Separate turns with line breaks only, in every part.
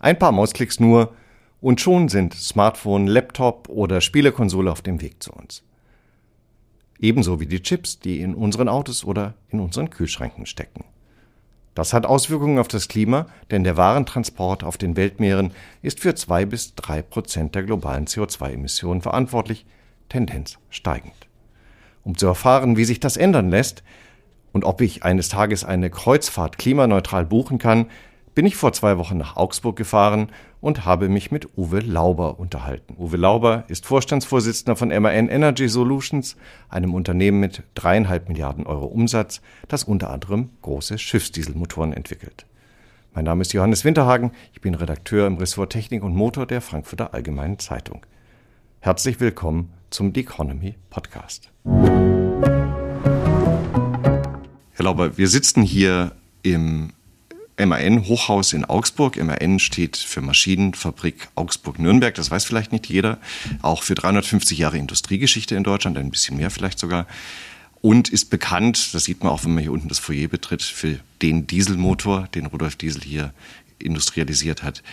Ein paar Mausklicks nur und schon sind Smartphone, Laptop oder Spielekonsole auf dem Weg zu uns. Ebenso wie die Chips, die in unseren Autos oder in unseren Kühlschränken stecken. Das hat Auswirkungen auf das Klima, denn der Warentransport auf den Weltmeeren ist für zwei bis drei Prozent der globalen CO2-Emissionen verantwortlich, Tendenz steigend. Um zu erfahren, wie sich das ändern lässt und ob ich eines Tages eine Kreuzfahrt klimaneutral buchen kann, bin ich vor zwei Wochen nach Augsburg gefahren und habe mich mit Uwe Lauber unterhalten. Uwe Lauber ist Vorstandsvorsitzender von MAN Energy Solutions, einem Unternehmen mit dreieinhalb Milliarden Euro Umsatz, das unter anderem große Schiffsdieselmotoren entwickelt. Mein Name ist Johannes Winterhagen, ich bin Redakteur im Ressort Technik und Motor der Frankfurter Allgemeinen Zeitung. Herzlich willkommen zum The Economy Podcast. Herr Lauber, wir sitzen hier im MAN Hochhaus in Augsburg. MAN steht für Maschinenfabrik Augsburg-Nürnberg. Das weiß vielleicht nicht jeder. Auch für 350 Jahre Industriegeschichte in Deutschland, ein bisschen mehr vielleicht sogar. Und ist bekannt, das sieht man auch, wenn man hier unten das Foyer betritt, für den Dieselmotor, den Rudolf Diesel hier industrialisiert hat.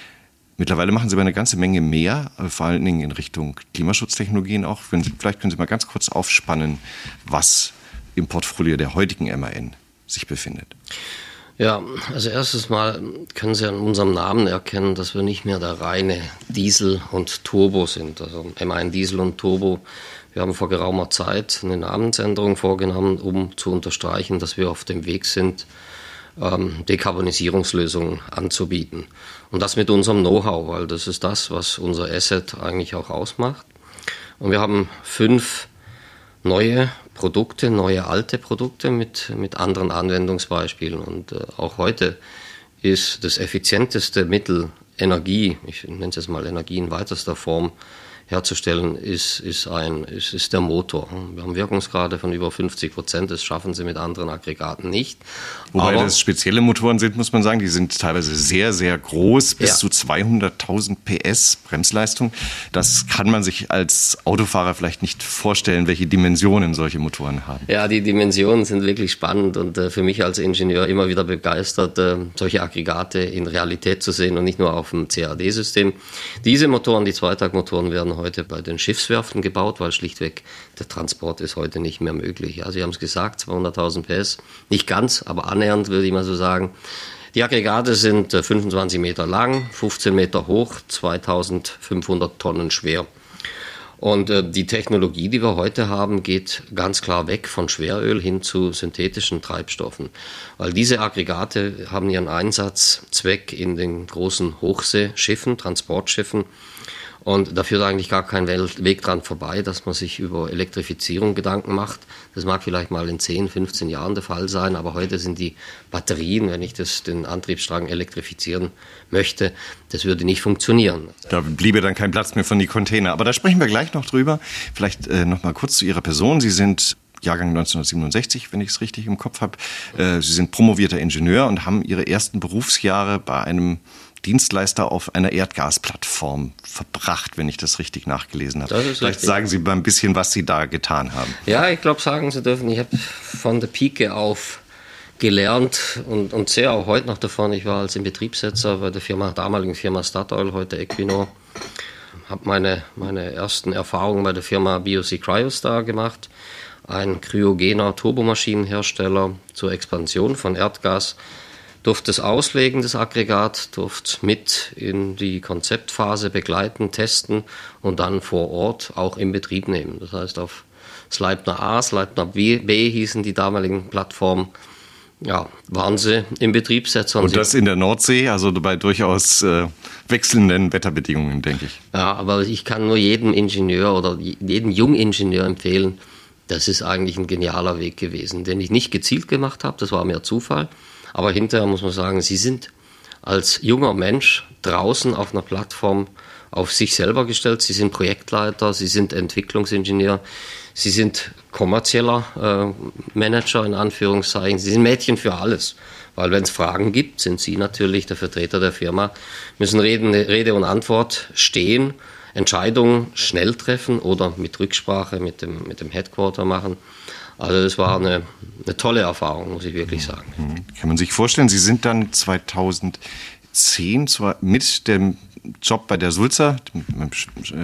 Mittlerweile machen Sie aber eine ganze Menge mehr, äh, vor allen Dingen in Richtung Klimaschutztechnologien auch. Vielleicht können Sie mal ganz kurz aufspannen, was im Portfolio der heutigen MAN sich befindet.
Ja, also erstes Mal können Sie an unserem Namen erkennen, dass wir nicht mehr der reine Diesel und Turbo sind. Also M1 Diesel und Turbo. Wir haben vor geraumer Zeit eine Namensänderung vorgenommen, um zu unterstreichen, dass wir auf dem Weg sind, ähm, Dekarbonisierungslösungen anzubieten. Und das mit unserem Know-how, weil das ist das, was unser Asset eigentlich auch ausmacht. Und wir haben fünf neue Produkte, neue alte Produkte mit, mit anderen Anwendungsbeispielen. Und äh, auch heute ist das effizienteste Mittel Energie, ich nenne es jetzt mal Energie in weitester Form, herzustellen, ist, ist, ein, ist, ist der Motor. Wir haben Wirkungsgrade von über 50 Prozent, das schaffen sie mit anderen Aggregaten nicht.
Wobei Aber, das spezielle Motoren sind, muss man sagen, die sind teilweise sehr, sehr groß, bis ja. zu 200.000 PS Bremsleistung. Das kann man sich als Autofahrer vielleicht nicht vorstellen, welche Dimensionen solche Motoren haben.
Ja, die Dimensionen sind wirklich spannend und äh, für mich als Ingenieur immer wieder begeistert, äh, solche Aggregate in Realität zu sehen und nicht nur auf dem CAD-System. Diese Motoren, die Zweitaktmotoren, werden heute bei den Schiffswerften gebaut, weil schlichtweg der Transport ist heute nicht mehr möglich. Ja, Sie haben es gesagt, 200.000 PS, nicht ganz, aber annähernd würde ich mal so sagen. Die Aggregate sind 25 äh, Meter lang, 15 Meter hoch, 2500 Tonnen schwer. Und äh, die Technologie, die wir heute haben, geht ganz klar weg von Schweröl hin zu synthetischen Treibstoffen. Weil diese Aggregate haben ihren Einsatzzweck in den großen Hochseeschiffen, Transportschiffen und da führt eigentlich gar kein Weg dran vorbei, dass man sich über Elektrifizierung Gedanken macht. Das mag vielleicht mal in 10, 15 Jahren der Fall sein, aber heute sind die Batterien, wenn ich das, den Antriebsstrang elektrifizieren möchte, das würde nicht funktionieren.
Da bliebe dann kein Platz mehr von die Container. Aber da sprechen wir gleich noch drüber. Vielleicht äh, noch mal kurz zu Ihrer Person. Sie sind Jahrgang 1967, wenn ich es richtig im Kopf habe. Äh, Sie sind promovierter Ingenieur und haben Ihre ersten Berufsjahre bei einem Dienstleister auf einer Erdgasplattform verbracht, wenn ich das richtig nachgelesen habe. Vielleicht richtig. sagen Sie mal ein bisschen, was Sie da getan haben.
Ja, ich glaube, sagen zu dürfen, ich habe von der Pike auf gelernt und, und sehr auch heute noch davon. Ich war als Inbetriebssetzer bei der Firma, damaligen Firma Statoil, heute Equinor. Habe meine, meine ersten Erfahrungen bei der Firma BioC Cryostar gemacht, ein kryogener Turbomaschinenhersteller zur Expansion von Erdgas durfte es auslegen, das Aggregat, durfte mit in die Konzeptphase begleiten, testen und dann vor Ort auch in Betrieb nehmen. Das heißt, auf Sleipner A, Sleipner B, B hießen die damaligen Plattformen, ja, waren sie im Betriebssetzer.
Und das in der Nordsee, also bei durchaus äh, wechselnden Wetterbedingungen, denke ich.
Ja, aber ich kann nur jedem Ingenieur oder jedem Jungingenieur empfehlen, das ist eigentlich ein genialer Weg gewesen, den ich nicht gezielt gemacht habe, das war mehr Zufall. Aber hinterher muss man sagen, sie sind als junger Mensch draußen auf einer Plattform auf sich selber gestellt. Sie sind Projektleiter, sie sind Entwicklungsingenieur, sie sind kommerzieller äh, Manager in Anführungszeichen, sie sind Mädchen für alles. Weil wenn es Fragen gibt, sind sie natürlich der Vertreter der Firma, müssen Reden, Rede und Antwort stehen, Entscheidungen schnell treffen oder mit Rücksprache mit dem, mit dem Headquarter machen. Also das war eine, eine tolle Erfahrung, muss ich wirklich sagen.
Mhm. Kann man sich vorstellen, Sie sind dann 2010 zwar mit dem Job bei der Sulzer, dem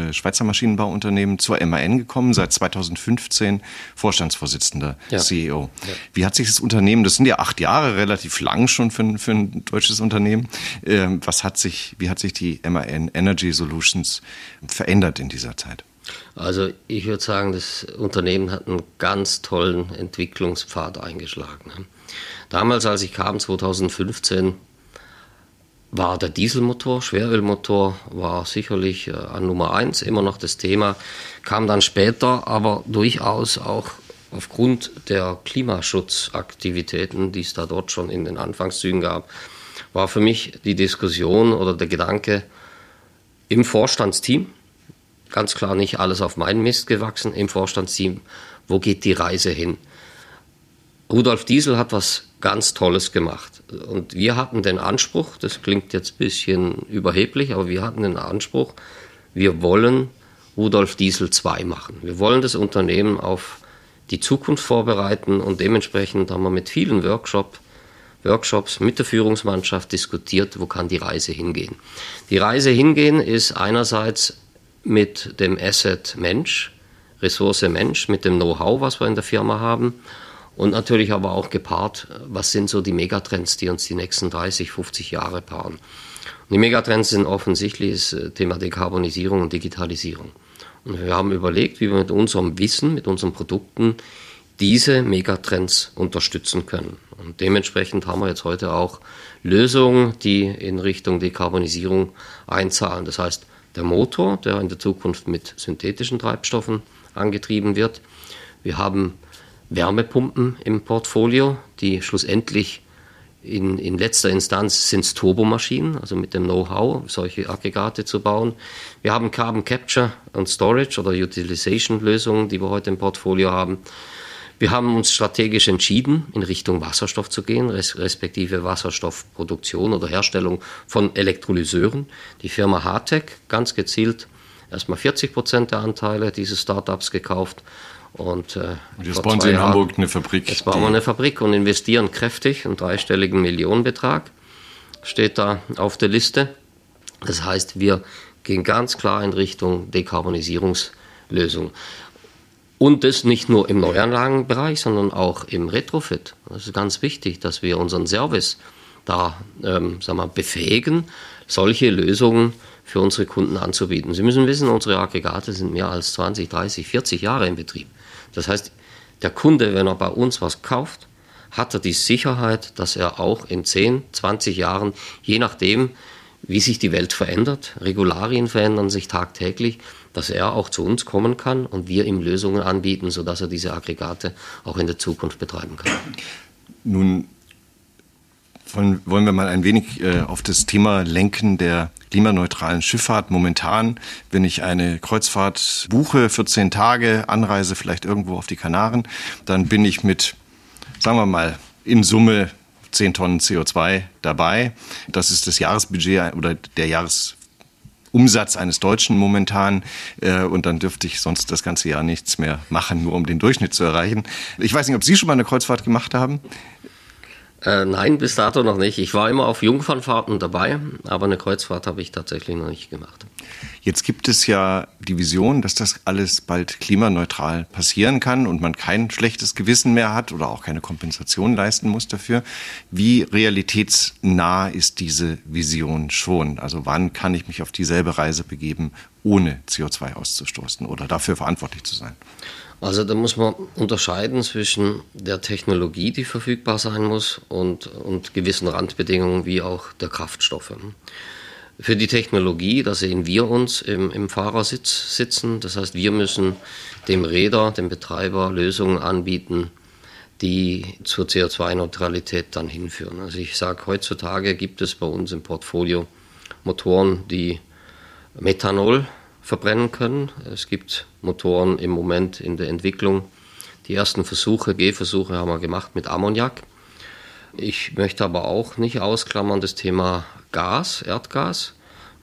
äh, Schweizer Maschinenbauunternehmen, zur MAN gekommen, seit 2015 Vorstandsvorsitzender, ja. CEO. Ja. Wie hat sich das Unternehmen, das sind ja acht Jahre, relativ lang schon für, für ein deutsches Unternehmen, ähm, was hat sich, wie hat sich die MAN Energy Solutions verändert in dieser Zeit?
Also ich würde sagen, das Unternehmen hat einen ganz tollen Entwicklungspfad eingeschlagen. Damals, als ich kam, 2015, war der Dieselmotor, Schwerölmotor war sicherlich äh, an Nummer eins immer noch das Thema, kam dann später, aber durchaus auch aufgrund der Klimaschutzaktivitäten, die es da dort schon in den Anfangszügen gab, war für mich die Diskussion oder der Gedanke im Vorstandsteam, ganz klar nicht alles auf meinen Mist gewachsen, im Vorstandsteam, wo geht die Reise hin? Rudolf Diesel hat was ganz Tolles gemacht. Und wir hatten den Anspruch, das klingt jetzt ein bisschen überheblich, aber wir hatten den Anspruch, wir wollen Rudolf Diesel 2 machen. Wir wollen das Unternehmen auf die Zukunft vorbereiten und dementsprechend haben wir mit vielen Workshop, Workshops mit der Führungsmannschaft diskutiert, wo kann die Reise hingehen. Die Reise hingehen ist einerseits mit dem Asset Mensch, Ressource Mensch, mit dem Know-how, was wir in der Firma haben und natürlich aber auch gepaart, was sind so die Megatrends, die uns die nächsten 30, 50 Jahre paaren. Die Megatrends sind offensichtlich das äh, Thema Dekarbonisierung und Digitalisierung. Und wir haben überlegt, wie wir mit unserem Wissen, mit unseren Produkten diese Megatrends unterstützen können. Und dementsprechend haben wir jetzt heute auch Lösungen, die in Richtung Dekarbonisierung einzahlen. Das heißt, der Motor, der in der Zukunft mit synthetischen Treibstoffen angetrieben wird. Wir haben Wärmepumpen im Portfolio, die schlussendlich in, in letzter Instanz sind es Turbomaschinen, also mit dem Know-how, solche Aggregate zu bauen. Wir haben Carbon Capture und Storage oder Utilization Lösungen, die wir heute im Portfolio haben. Wir haben uns strategisch entschieden, in Richtung Wasserstoff zu gehen, respektive Wasserstoffproduktion oder Herstellung von Elektrolyseuren. Die Firma Hartec ganz gezielt erstmal 40 Prozent der Anteile dieses Startups gekauft und,
äh, und jetzt bauen Sie in Jahren, Hamburg eine Fabrik.
Jetzt bauen wir eine Fabrik und investieren kräftig, einen dreistelligen Millionenbetrag steht da auf der Liste. Das heißt, wir gehen ganz klar in Richtung Dekarbonisierungslösung. Und das nicht nur im Neuanlagenbereich, sondern auch im Retrofit. Das ist ganz wichtig, dass wir unseren Service da ähm, sagen wir, befähigen, solche Lösungen für unsere Kunden anzubieten. Sie müssen wissen, unsere Aggregate sind mehr als 20, 30, 40 Jahre in Betrieb. Das heißt, der Kunde, wenn er bei uns was kauft, hat er die Sicherheit, dass er auch in 10, 20 Jahren, je nachdem, wie sich die Welt verändert, Regularien verändern sich tagtäglich, dass er auch zu uns kommen kann und wir ihm Lösungen anbieten, sodass er diese Aggregate auch in der Zukunft betreiben kann.
Nun wollen, wollen wir mal ein wenig äh, auf das Thema lenken der klimaneutralen Schifffahrt. Momentan, wenn ich eine Kreuzfahrt buche, 14 Tage, Anreise vielleicht irgendwo auf die Kanaren, dann bin ich mit, sagen wir mal, in Summe 10 Tonnen CO2 dabei. Das ist das Jahresbudget oder der Jahres Umsatz eines Deutschen momentan äh, und dann dürfte ich sonst das ganze Jahr nichts mehr machen, nur um den Durchschnitt zu erreichen. Ich weiß nicht, ob Sie schon mal eine Kreuzfahrt gemacht haben.
Äh, nein, bis dato noch nicht. Ich war immer auf Jungfernfahrten dabei, aber eine Kreuzfahrt habe ich tatsächlich noch nicht gemacht.
Jetzt gibt es ja die Vision, dass das alles bald klimaneutral passieren kann und man kein schlechtes Gewissen mehr hat oder auch keine Kompensation leisten muss dafür. Wie realitätsnah ist diese Vision schon? Also wann kann ich mich auf dieselbe Reise begeben, ohne CO2 auszustoßen oder dafür verantwortlich zu sein?
Also da muss man unterscheiden zwischen der Technologie, die verfügbar sein muss, und, und gewissen Randbedingungen wie auch der Kraftstoffe. Für die Technologie, da sehen wir uns im, im Fahrersitz sitzen. Das heißt, wir müssen dem Räder, dem Betreiber Lösungen anbieten, die zur CO2-Neutralität dann hinführen. Also ich sage, heutzutage gibt es bei uns im Portfolio Motoren, die Methanol verbrennen können. Es gibt Motoren im Moment in der Entwicklung. Die ersten Versuche, Gehversuche haben wir gemacht mit Ammoniak. Ich möchte aber auch nicht ausklammern das Thema Gas, Erdgas,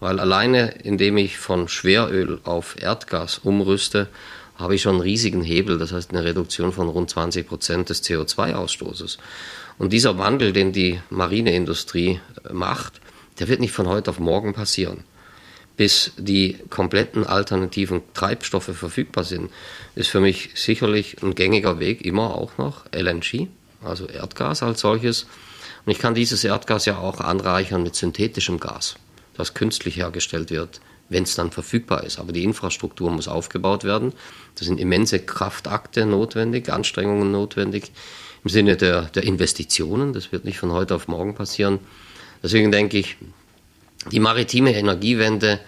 weil alleine indem ich von Schweröl auf Erdgas umrüste, habe ich schon einen riesigen Hebel, das heißt eine Reduktion von rund 20 Prozent des CO2-Ausstoßes. Und dieser Wandel, den die Marineindustrie macht, der wird nicht von heute auf morgen passieren. Bis die kompletten alternativen Treibstoffe verfügbar sind, ist für mich sicherlich ein gängiger Weg immer auch noch LNG, also Erdgas als solches. Und ich kann dieses Erdgas ja auch anreichern mit synthetischem Gas, das künstlich hergestellt wird, wenn es dann verfügbar ist. Aber die Infrastruktur muss aufgebaut werden. Da sind immense Kraftakte notwendig, Anstrengungen notwendig im Sinne der, der Investitionen. Das wird nicht von heute auf morgen passieren. Deswegen denke ich, die maritime Energiewende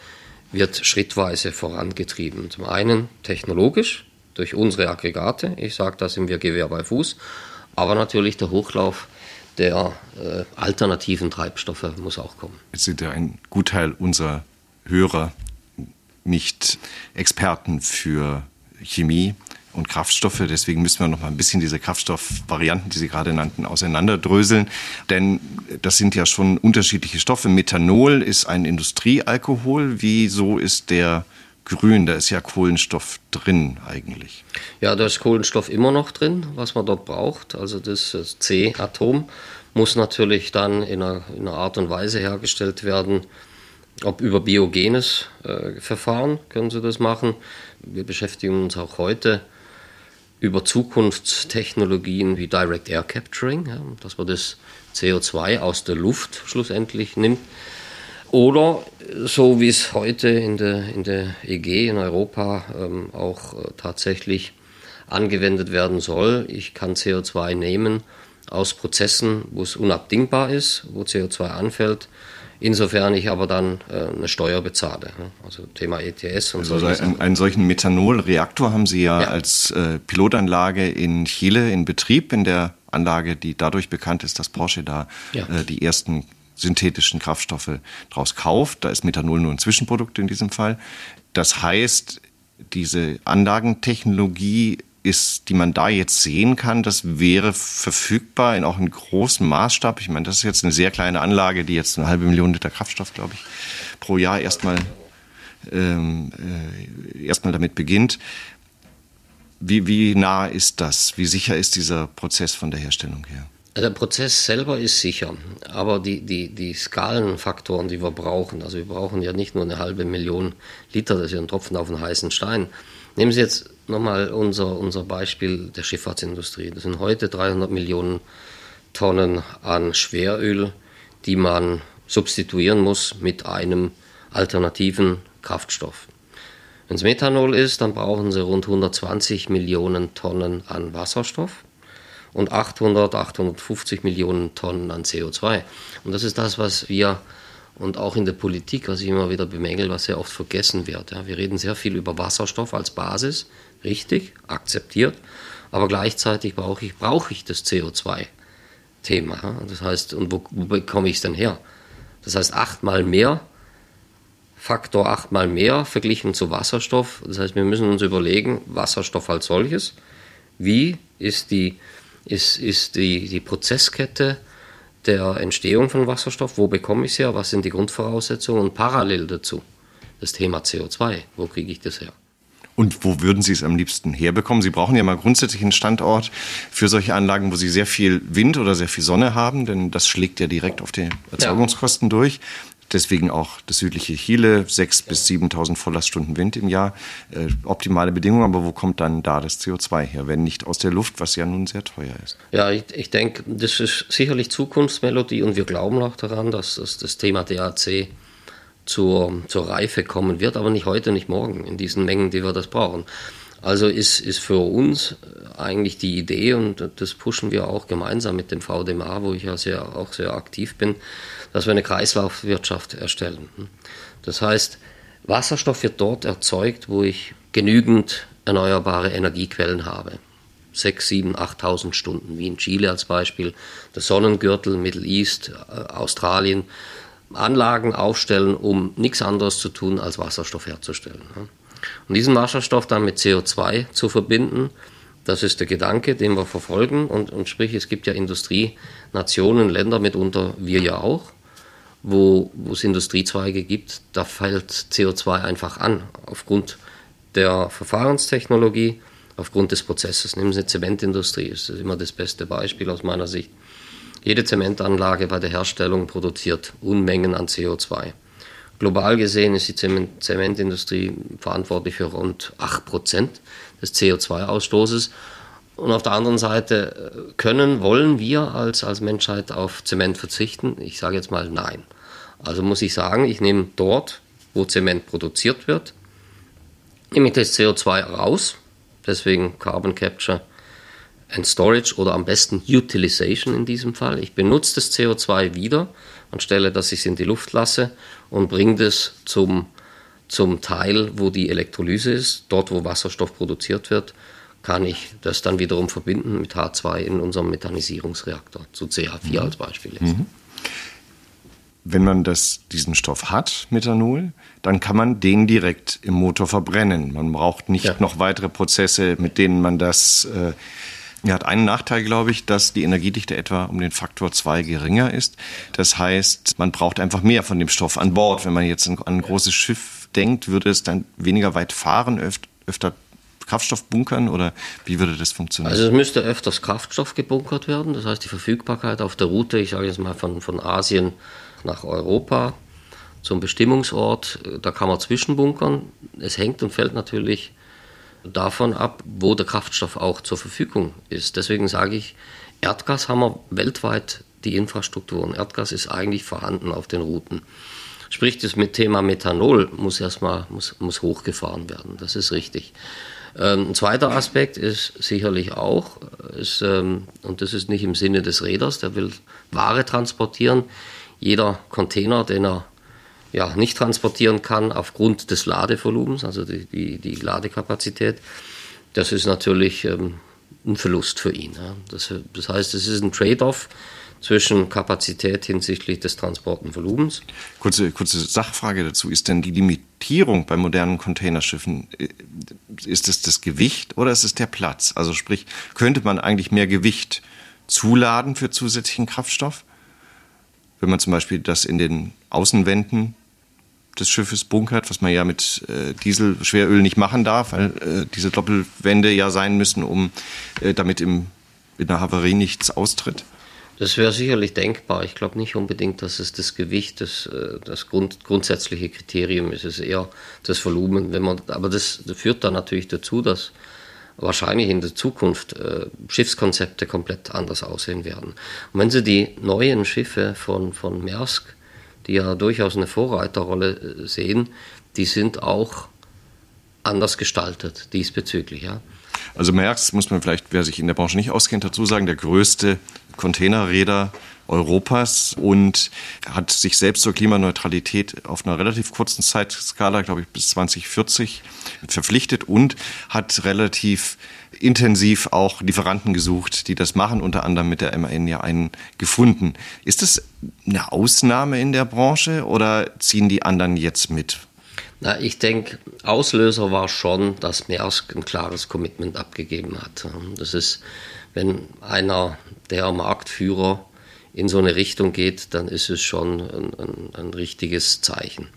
wird schrittweise vorangetrieben. Zum einen technologisch durch unsere Aggregate. Ich sage, da sind wir Gewehr bei Fuß. Aber natürlich der Hochlauf der äh, alternativen Treibstoffe muss auch kommen.
Jetzt sind ja ein Gutteil unserer Hörer nicht Experten für Chemie und Kraftstoffe. Deswegen müssen wir noch mal ein bisschen diese Kraftstoffvarianten, die Sie gerade nannten, auseinanderdröseln. Denn das sind ja schon unterschiedliche Stoffe. Methanol ist ein Industriealkohol. Wieso ist der grün? Da ist ja Kohlenstoff drin eigentlich.
Ja, da ist Kohlenstoff immer noch drin, was man dort braucht. Also das C-Atom muss natürlich dann in einer, in einer Art und Weise hergestellt werden, ob über biogenes äh, Verfahren können Sie das machen. Wir beschäftigen uns auch heute über Zukunftstechnologien wie Direct Air Capturing, ja, dass man das CO2 aus der Luft schlussendlich nimmt. Oder so wie es heute in der, in der EG in Europa ähm, auch äh, tatsächlich angewendet werden soll. Ich kann CO2 nehmen aus Prozessen, wo es unabdingbar ist, wo CO2 anfällt Insofern ich aber dann äh, eine Steuer bezahle. Ne? Also Thema ETS und
also so. Einen, einen solchen Methanolreaktor haben Sie ja, ja. als äh, Pilotanlage in Chile in Betrieb, in der Anlage, die dadurch bekannt ist, dass Porsche da ja. äh, die ersten synthetischen Kraftstoffe draus kauft. Da ist Methanol nur ein Zwischenprodukt in diesem Fall. Das heißt, diese Anlagentechnologie ist, die man da jetzt sehen kann, das wäre verfügbar in auch in großem Maßstab. Ich meine, das ist jetzt eine sehr kleine Anlage, die jetzt eine halbe Million Liter Kraftstoff, glaube ich, pro Jahr erstmal ähm, äh, erstmal damit beginnt. Wie, wie nah ist das? Wie sicher ist dieser Prozess von der Herstellung her?
Der Prozess selber ist sicher, aber die, die, die Skalenfaktoren, die wir brauchen, also wir brauchen ja nicht nur eine halbe Million Liter, das ist ja ein Tropfen auf einen heißen Stein. Nehmen Sie jetzt nochmal unser, unser Beispiel der Schifffahrtsindustrie. Das sind heute 300 Millionen Tonnen an Schweröl, die man substituieren muss mit einem alternativen Kraftstoff. Wenn es Methanol ist, dann brauchen sie rund 120 Millionen Tonnen an Wasserstoff und 800, 850 Millionen Tonnen an CO2. Und das ist das, was wir und auch in der Politik, was ich immer wieder bemängel, was sehr oft vergessen wird. Ja, wir reden sehr viel über Wasserstoff als Basis, richtig, akzeptiert, aber gleichzeitig brauche ich, brauche ich das CO2-Thema. Ja? Das heißt, und wo, wo bekomme ich es denn her? Das heißt, achtmal mehr, Faktor achtmal mehr verglichen zu Wasserstoff. Das heißt, wir müssen uns überlegen, Wasserstoff als solches, wie ist die, ist, ist die, die Prozesskette, der Entstehung von Wasserstoff, wo bekomme ich es her, was sind die Grundvoraussetzungen und parallel dazu das Thema CO2, wo kriege ich das her?
Und wo würden Sie es am liebsten herbekommen? Sie brauchen ja mal grundsätzlich einen Standort für solche Anlagen, wo Sie sehr viel Wind oder sehr viel Sonne haben, denn das schlägt ja direkt auf die Erzeugungskosten ja. durch. Deswegen auch das südliche Chile, 6.000 bis 7.000 Volllaststunden Wind im Jahr. Äh, optimale Bedingungen, aber wo kommt dann da das CO2 her, wenn nicht aus der Luft, was ja nun sehr teuer ist?
Ja, ich, ich denke, das ist sicherlich Zukunftsmelodie und wir glauben auch daran, dass, dass das Thema DAC zur, zur Reife kommen wird, aber nicht heute, nicht morgen, in diesen Mengen, die wir das brauchen. Also ist, ist für uns eigentlich die Idee, und das pushen wir auch gemeinsam mit dem VDMA, wo ich ja sehr, auch sehr aktiv bin, dass wir eine Kreislaufwirtschaft erstellen. Das heißt, Wasserstoff wird dort erzeugt, wo ich genügend erneuerbare Energiequellen habe. 6, 7, 8.000 Stunden, wie in Chile als Beispiel, der Sonnengürtel, Middle East, äh, Australien, Anlagen aufstellen, um nichts anderes zu tun, als Wasserstoff herzustellen. Und diesen Wasserstoff dann mit CO2 zu verbinden, das ist der Gedanke, den wir verfolgen. Und, und sprich, es gibt ja Industrienationen, Länder mitunter, wir ja auch, wo, wo es Industriezweige gibt, da fällt CO2 einfach an, aufgrund der Verfahrenstechnologie, aufgrund des Prozesses. Nehmen Sie die Zementindustrie, das ist immer das beste Beispiel aus meiner Sicht. Jede Zementanlage bei der Herstellung produziert Unmengen an CO2. Global gesehen ist die Zementindustrie verantwortlich für rund 8% des CO2-Ausstoßes. Und auf der anderen Seite äh, können, wollen wir als, als Menschheit auf Zement verzichten? Ich sage jetzt mal nein. Also muss ich sagen, ich nehme dort, wo Zement produziert wird, nehme ich das CO2 raus, deswegen Carbon Capture and Storage oder am besten Utilization in diesem Fall. Ich benutze das CO2 wieder anstelle, dass ich es in die Luft lasse und bringe das zum, zum Teil, wo die Elektrolyse ist, dort wo Wasserstoff produziert wird, kann ich das dann wiederum verbinden mit H2 in unserem Methanisierungsreaktor, zu CH4 mhm. als Beispiel. Mhm.
Wenn man das, diesen Stoff hat, Methanol, dann kann man den direkt im Motor verbrennen. Man braucht nicht ja. noch weitere Prozesse, mit denen man das äh, er hat einen Nachteil, glaube ich, dass die Energiedichte etwa um den Faktor 2 geringer ist. Das heißt, man braucht einfach mehr von dem Stoff an Bord. Wenn man jetzt an ein großes Schiff denkt, würde es dann weniger weit fahren, öfter Kraftstoff bunkern oder wie würde das funktionieren?
Also es müsste öfters Kraftstoff gebunkert werden. Das heißt, die Verfügbarkeit auf der Route, ich sage jetzt mal von, von Asien nach Europa zum Bestimmungsort, da kann man zwischenbunkern. Es hängt und fällt natürlich davon ab, wo der Kraftstoff auch zur Verfügung ist. Deswegen sage ich, Erdgas haben wir weltweit die Infrastrukturen. Erdgas ist eigentlich vorhanden auf den Routen. Sprich, das mit Thema Methanol muss erstmal muss, muss hochgefahren werden. Das ist richtig. Ähm, ein zweiter Aspekt ist sicherlich auch, ist, ähm, und das ist nicht im Sinne des Räders, der will Ware transportieren. Jeder Container, den er ja, nicht transportieren kann aufgrund des Ladevolumens, also die, die, die Ladekapazität, das ist natürlich ähm, ein Verlust für ihn. Das, heißt, es ist ein Trade-off zwischen Kapazität hinsichtlich des Transportenvolumens.
Kurze, kurze Sachfrage dazu. Ist denn die Limitierung bei modernen Containerschiffen, äh, ist es das Gewicht oder ist es der Platz? Also sprich, könnte man eigentlich mehr Gewicht zuladen für zusätzlichen Kraftstoff? Wenn man zum Beispiel das in den Außenwänden des Schiffes bunkert, was man ja mit äh, Diesel, Schweröl nicht machen darf, weil äh, diese Doppelwände ja sein müssen, um äh, damit im, in der Havarie nichts austritt?
Das wäre sicherlich denkbar. Ich glaube nicht unbedingt, dass es das Gewicht das, äh, das Grund, grundsätzliche Kriterium ist. Es ist eher das Volumen. Wenn man, aber das, führt dann natürlich dazu, dass wahrscheinlich in der Zukunft äh, Schiffskonzepte komplett anders aussehen werden. Und wenn Sie die neuen Schiffe von, von Maersk die ja durchaus eine Vorreiterrolle äh, sehen, die sind auch anders gestaltet diesbezüglich. Ja.
Also Merckx muss man vielleicht, wer sich in der Branche nicht auskennt, dazu sagen, der größte Containerräder Europas und hat sich selbst zur Klimaneutralität auf einer relativ kurzen Zeitskala, glaube ich, bis 2040 verpflichtet und hat relativ intensiv auch Lieferanten gesucht, die das machen, unter anderem mit der MAN ja einen gefunden. Ist das eine Ausnahme in der Branche oder ziehen die anderen jetzt mit?
Na, ich denke, Auslöser war schon, dass Maersk ein klares Commitment abgegeben hat. Das ist, wenn einer der Marktführer in so eine Richtung geht, dann ist es schon ein, ein, ein richtiges Zeichen.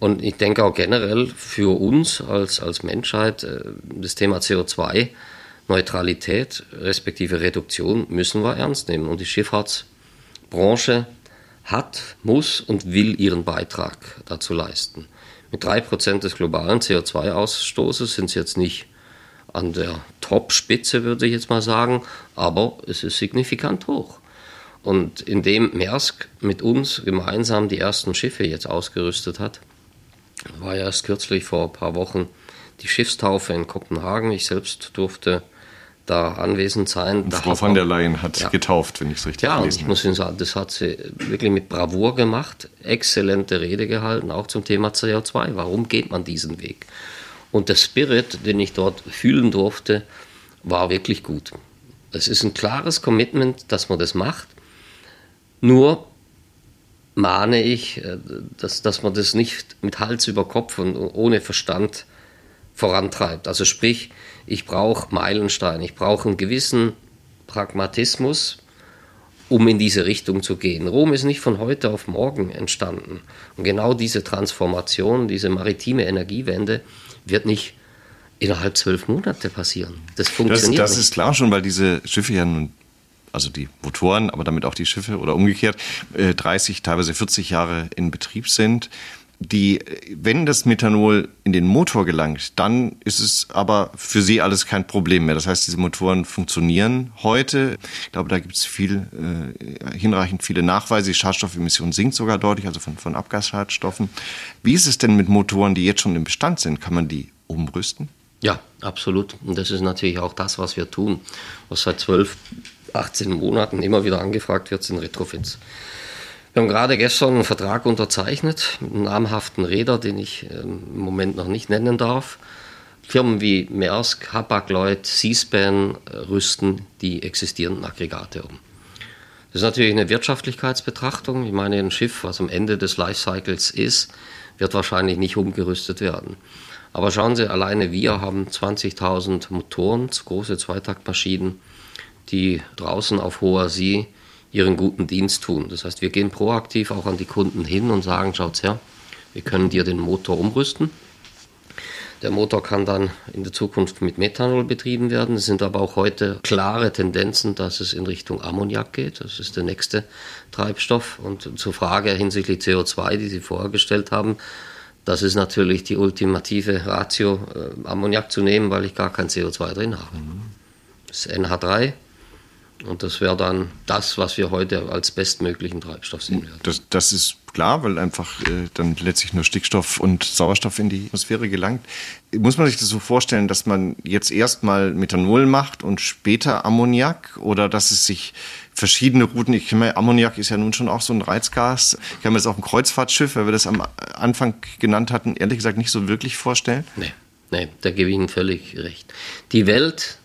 Und ich denke auch generell für uns als, als Menschheit, äh, das Thema CO2, Neutralität respektive Reduktion müssen wir ernst nehmen. Und die Schifffahrtsbranche hat, muss und will ihren Beitrag dazu leisten. Mit 3% des globalen CO2-Ausstoßes sind sie jetzt nicht an der Top-Spitze, würde ich jetzt mal sagen, aber es ist signifikant hoch. Und indem Maersk mit uns gemeinsam die ersten Schiffe jetzt ausgerüstet hat, war ja erst kürzlich vor ein paar Wochen die Schiffstaufe in Kopenhagen. Ich selbst durfte da anwesend sein.
Und Frau von der Leyen hat ja. getauft, wenn ich es richtig
Ja, und ich muss Ihnen sagen, das hat sie wirklich mit Bravour gemacht. Exzellente Rede gehalten, auch zum Thema CO2. Warum geht man diesen Weg? Und der Spirit, den ich dort fühlen durfte, war wirklich gut. Es ist ein klares Commitment, dass man das macht. Nur mahne ich, äh, dass, dass man das nicht mit Hals über Kopf und ohne Verstand vorantreibt. Also sprich, ich brauche Meilensteine, ich brauche einen gewissen Pragmatismus, um in diese Richtung zu gehen. Rom ist nicht von heute auf morgen entstanden. Und genau diese Transformation, diese maritime Energiewende wird nicht innerhalb zwölf Monate passieren. Das funktioniert.
Das, das ist klar schon, weil diese Schiffe ja nun also die Motoren, aber damit auch die Schiffe oder umgekehrt, 30, äh, teilweise 40 Jahre in Betrieb sind die, wenn das Methanol in den Motor gelangt, dann ist es aber für sie alles kein Problem mehr. Das heißt, diese Motoren funktionieren heute. Ich glaube, da gibt es viel, äh, hinreichend viele Nachweise. Die Schadstoffemission sinkt sogar deutlich, also von, von Abgasschadstoffen. Wie ist es denn mit Motoren, die jetzt schon im Bestand sind? Kann man die umrüsten?
Ja, absolut. Und das ist natürlich auch das, was wir tun, was seit 12, 18 Monaten immer wieder angefragt wird, sind Retrofits. Wir haben gerade gestern einen Vertrag unterzeichnet mit einem namhaften Räder, den ich ähm, im Moment noch nicht nennen darf. Firmen wie Maersk, Hapag-Lloyd, Seaspan äh, rüsten die existierenden Aggregate um. Das ist natürlich eine Wirtschaftlichkeitsbetrachtung. Ich meine, ein Schiff, was am Ende des Lifecycles ist, wird wahrscheinlich nicht umgerüstet werden. Aber schauen Sie, alleine wir haben 20.000 Motoren, große Zweitaktmaschinen, die draußen auf hoher See ihren guten Dienst tun. Das heißt, wir gehen proaktiv auch an die Kunden hin und sagen, schaut's her, wir können dir den Motor umrüsten. Der Motor kann dann in der Zukunft mit Methanol betrieben werden. Es sind aber auch heute klare Tendenzen, dass es in Richtung Ammoniak geht. Das ist der nächste Treibstoff. Und zur Frage hinsichtlich CO2, die Sie vorher gestellt haben, das ist natürlich die ultimative Ratio, äh, Ammoniak zu nehmen, weil ich gar kein CO2 drin habe. Das ist NH3, und das wäre dann das, was wir heute als bestmöglichen Treibstoff sehen werden.
Das, das ist klar, weil einfach äh, dann letztlich nur Stickstoff und Sauerstoff in die Atmosphäre gelangt. Muss man sich das so vorstellen, dass man jetzt erstmal Methanol macht und später Ammoniak oder dass es sich verschiedene Routen, ich meine, Ammoniak ist ja nun schon auch so ein Reizgas. Ich kann mir das auf dem Kreuzfahrtschiff, weil wir das am Anfang genannt hatten, ehrlich gesagt nicht so wirklich vorstellen.
Nee, nee, da gebe ich Ihnen völlig recht. Die Welt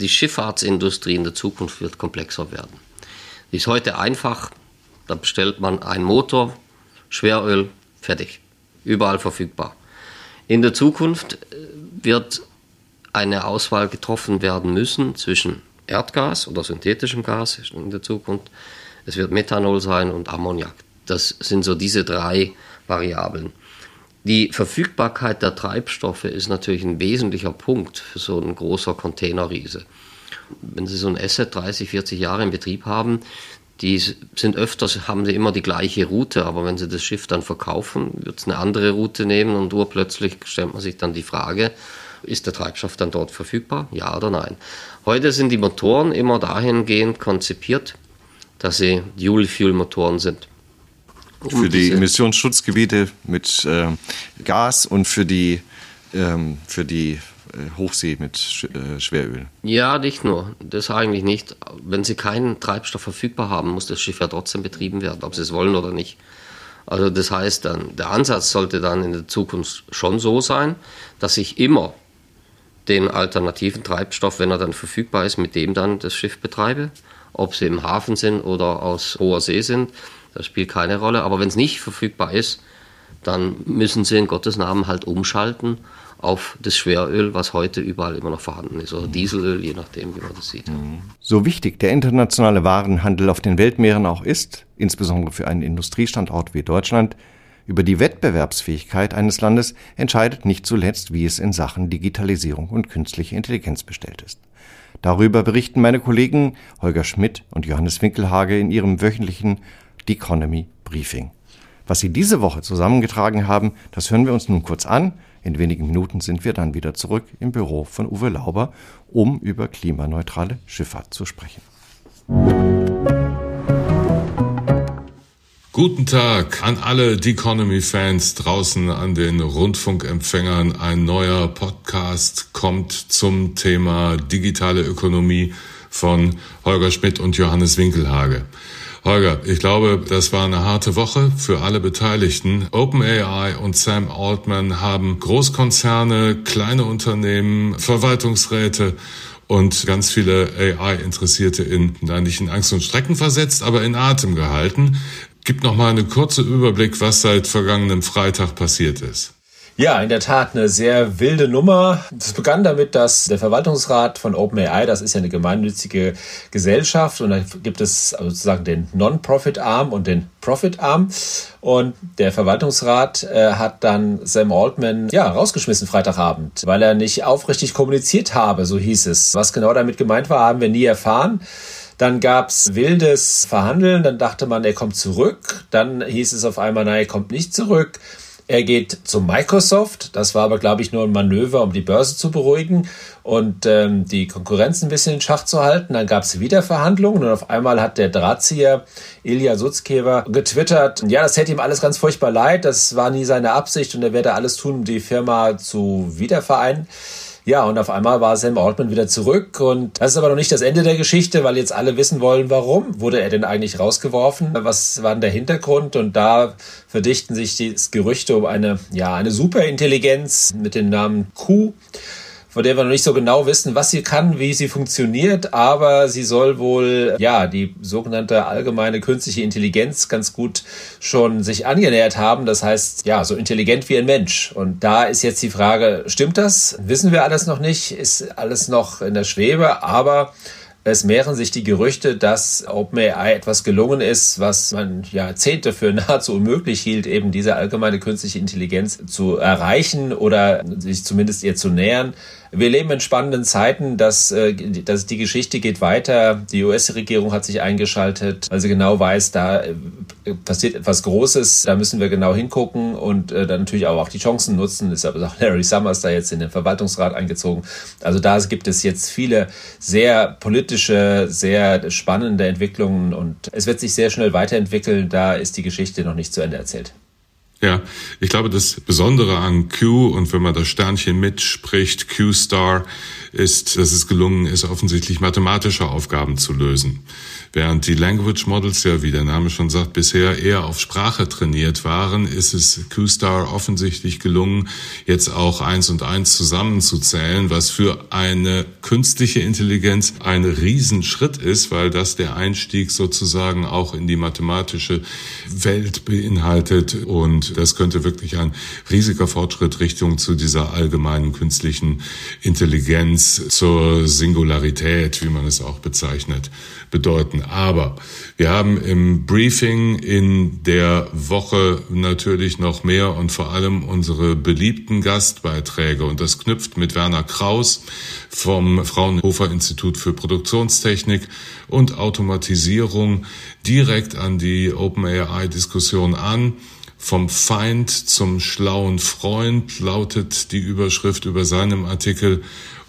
die Schifffahrtsindustrie in der Zukunft wird komplexer werden. Die ist heute einfach, da bestellt man einen Motor, Schweröl, fertig. Überall verfügbar. In der Zukunft äh, wird eine Auswahl getroffen werden müssen zwischen Erdgas oder synthetischem Gas in der Zukunft. Es wird Methanol sein und Ammoniak. Das sind so diese drei Variablen. Die Verfügbarkeit der Treibstoffe ist natürlich ein wesentlicher Punkt für so ein großer Containerriese. Wenn Sie so ein Asset 30, 40 Jahre in Betrieb haben, die sind öfters, haben sie immer die gleiche Route, aber wenn sie das Schiff dann verkaufen, wird es eine andere Route nehmen und urplötzlich stellt man sich dann die Frage, ist der Treibstoff dann dort verfügbar? Ja oder nein? Heute sind die Motoren immer dahingehend konzipiert, dass sie Dual-Fuel-Motoren sind
für die Emissionsschutzgebiete mit äh, Gas und für die, ähm, für die äh, Hochsee mit Sch äh, Schweröl.
Ja, nicht nur. Das eigentlich nicht. Wenn Sie keinen Treibstoff verfügbar haben, muss das Schiff ja trotzdem betrieben werden, ob Sie es wollen oder nicht. Also das heißt dann, der Ansatz sollte dann in der Zukunft schon so sein, dass ich immer den alternativen Treibstoff, wenn er dann verfügbar ist, mit dem dann das Schiff betreibe. Ob sie im Hafen sind oder aus hoher See sind, das spielt keine Rolle. Aber wenn es nicht verfügbar ist, dann müssen sie in Gottes Namen halt umschalten auf das Schweröl, was heute überall immer noch vorhanden ist, oder Dieselöl, je nachdem, wie man das sieht. Mhm.
So wichtig der internationale Warenhandel auf den Weltmeeren auch ist, insbesondere für einen Industriestandort wie Deutschland, über die Wettbewerbsfähigkeit eines Landes entscheidet nicht zuletzt, wie es in Sachen Digitalisierung und künstliche Intelligenz bestellt ist. Darüber berichten meine Kollegen Holger Schmidt und Johannes Winkelhage in ihrem wöchentlichen The Economy Briefing. Was Sie diese Woche zusammengetragen haben, das hören wir uns nun kurz an. In wenigen Minuten sind wir dann wieder zurück im Büro von Uwe Lauber, um über klimaneutrale Schifffahrt zu sprechen.
Guten Tag an alle The Economy-Fans draußen an den Rundfunkempfängern. Ein neuer Podcast kommt zum Thema digitale Ökonomie von Holger Schmidt und Johannes Winkelhage. Holger, ich glaube, das war eine harte Woche für alle Beteiligten. OpenAI und Sam Altman haben Großkonzerne, kleine Unternehmen, Verwaltungsräte und ganz viele AI-Interessierte in, nicht in Angst und Strecken versetzt, aber in Atem gehalten. Gib noch mal einen kurzen Überblick, was seit vergangenem Freitag passiert ist.
Ja, in der Tat eine sehr wilde Nummer. Es begann damit, dass der Verwaltungsrat von OpenAI, das ist ja eine gemeinnützige Gesellschaft, und da gibt es sozusagen den Non-Profit-Arm und den Profit-Arm. Und der Verwaltungsrat äh, hat dann Sam Altman ja rausgeschmissen Freitagabend, weil er nicht aufrichtig kommuniziert habe, so hieß es. Was genau damit gemeint war, haben wir nie erfahren. Dann gab's wildes Verhandeln, dann dachte man, er kommt zurück. Dann hieß es auf einmal, nein, er kommt nicht zurück. Er geht zu Microsoft. Das war aber, glaube ich, nur ein Manöver, um die Börse zu beruhigen und ähm, die Konkurrenz ein bisschen in Schach zu halten. Dann gab es wieder Verhandlungen und auf einmal hat der Drahtzieher Ilya Sutzkever getwittert, ja, das hätte ihm alles ganz furchtbar leid, das war nie seine Absicht und er werde alles tun, um die Firma zu wiedervereinen. Ja, und auf einmal war Sam Altman wieder zurück. Und das ist aber noch nicht das Ende der Geschichte, weil jetzt alle wissen wollen, warum wurde er denn eigentlich rausgeworfen? Was war denn der Hintergrund? Und da verdichten sich die Gerüchte um eine, ja, eine Superintelligenz mit dem Namen Q von der wir noch nicht so genau wissen, was sie kann, wie sie funktioniert, aber sie soll wohl, ja, die sogenannte allgemeine künstliche Intelligenz ganz gut schon sich angenähert haben. Das heißt, ja, so intelligent wie ein Mensch. Und da ist jetzt die Frage, stimmt das? Wissen wir alles noch nicht, ist alles noch in der Schwebe, aber es mehren sich die Gerüchte, dass OpenAI etwas gelungen ist, was man Jahrzehnte für nahezu unmöglich hielt, eben diese allgemeine künstliche Intelligenz zu erreichen oder sich zumindest ihr zu nähern. Wir leben in spannenden Zeiten, dass, äh, dass die Geschichte geht weiter. Die US-Regierung hat sich eingeschaltet, weil sie genau weiß, da äh, passiert etwas Großes, da müssen wir genau hingucken und äh, dann natürlich auch die Chancen nutzen. Ist aber auch Larry Summers da jetzt in den Verwaltungsrat eingezogen. Also da gibt es jetzt viele sehr politische, sehr spannende Entwicklungen und es wird sich sehr schnell weiterentwickeln. Da ist die Geschichte noch nicht zu Ende erzählt.
Ja, ich glaube, das Besondere an Q und wenn man das Sternchen mitspricht, Q-Star, ist, dass es gelungen ist, offensichtlich mathematische Aufgaben zu lösen. Während die Language Models ja, wie der Name schon sagt, bisher eher auf Sprache trainiert waren, ist es Q-Star offensichtlich gelungen, jetzt auch eins und eins zusammenzuzählen, was für eine künstliche Intelligenz ein Riesenschritt ist, weil das der Einstieg sozusagen auch in die mathematische Welt beinhaltet und das könnte wirklich ein riesiger Fortschritt Richtung zu dieser allgemeinen künstlichen Intelligenz, zur Singularität, wie man es auch bezeichnet, bedeuten. Aber wir haben im Briefing in der Woche natürlich noch mehr und vor allem unsere beliebten Gastbeiträge. Und das knüpft mit Werner Kraus vom Fraunhofer Institut für Produktionstechnik und Automatisierung direkt an die OpenAI-Diskussion an. Vom Feind zum schlauen Freund lautet die Überschrift über seinem Artikel.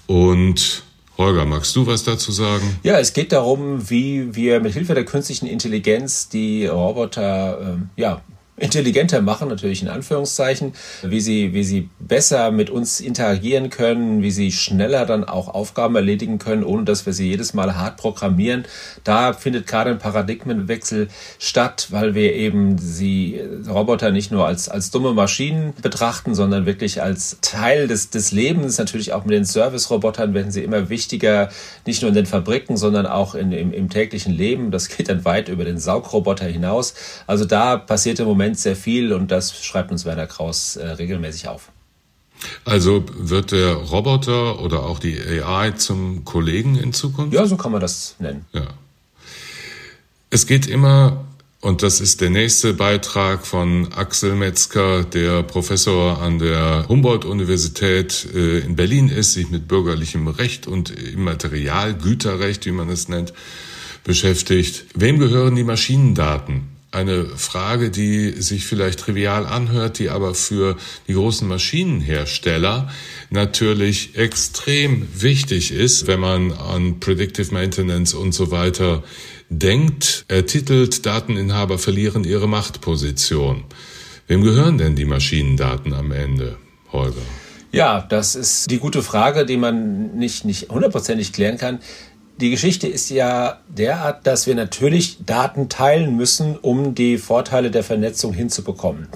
Und Holger, magst du was dazu sagen?
Ja, es geht darum, wie wir mit Hilfe der künstlichen Intelligenz die Roboter ähm, ja, intelligenter machen, natürlich in Anführungszeichen, wie sie, wie sie besser mit uns interagieren können, wie sie schneller dann auch Aufgaben erledigen können, ohne dass wir sie jedes Mal hart programmieren. Da findet gerade ein Paradigmenwechsel statt, weil wir eben sie Roboter nicht nur als, als dumme Maschinen betrachten, sondern wirklich als Teil des, des Lebens. Natürlich auch mit den Service-Robotern werden sie immer wichtiger, nicht nur in den Fabriken, sondern auch in, im, im täglichen Leben. Das geht dann weit über den Saugroboter hinaus. Also da passiert im Moment Moment sehr viel und das schreibt uns Werner Kraus äh, regelmäßig auf.
Also wird der Roboter oder auch die AI zum Kollegen in Zukunft?
Ja, so kann man das nennen.
Ja. Es geht immer, und das ist der nächste Beitrag von Axel Metzger, der Professor an der Humboldt-Universität äh, in Berlin ist, sich mit bürgerlichem Recht und Immaterialgüterrecht, wie man es nennt, beschäftigt. Wem gehören die Maschinendaten? Eine Frage, die sich vielleicht trivial anhört, die aber für die großen Maschinenhersteller natürlich extrem wichtig ist, wenn man an Predictive Maintenance und so weiter denkt. Er titelt, Dateninhaber verlieren ihre Machtposition. Wem gehören denn die Maschinendaten am Ende, Holger?
Ja, das ist die gute Frage, die man nicht, nicht hundertprozentig klären kann. Die Geschichte ist ja derart, dass wir natürlich Daten teilen müssen, um die Vorteile der Vernetzung hinzubekommen.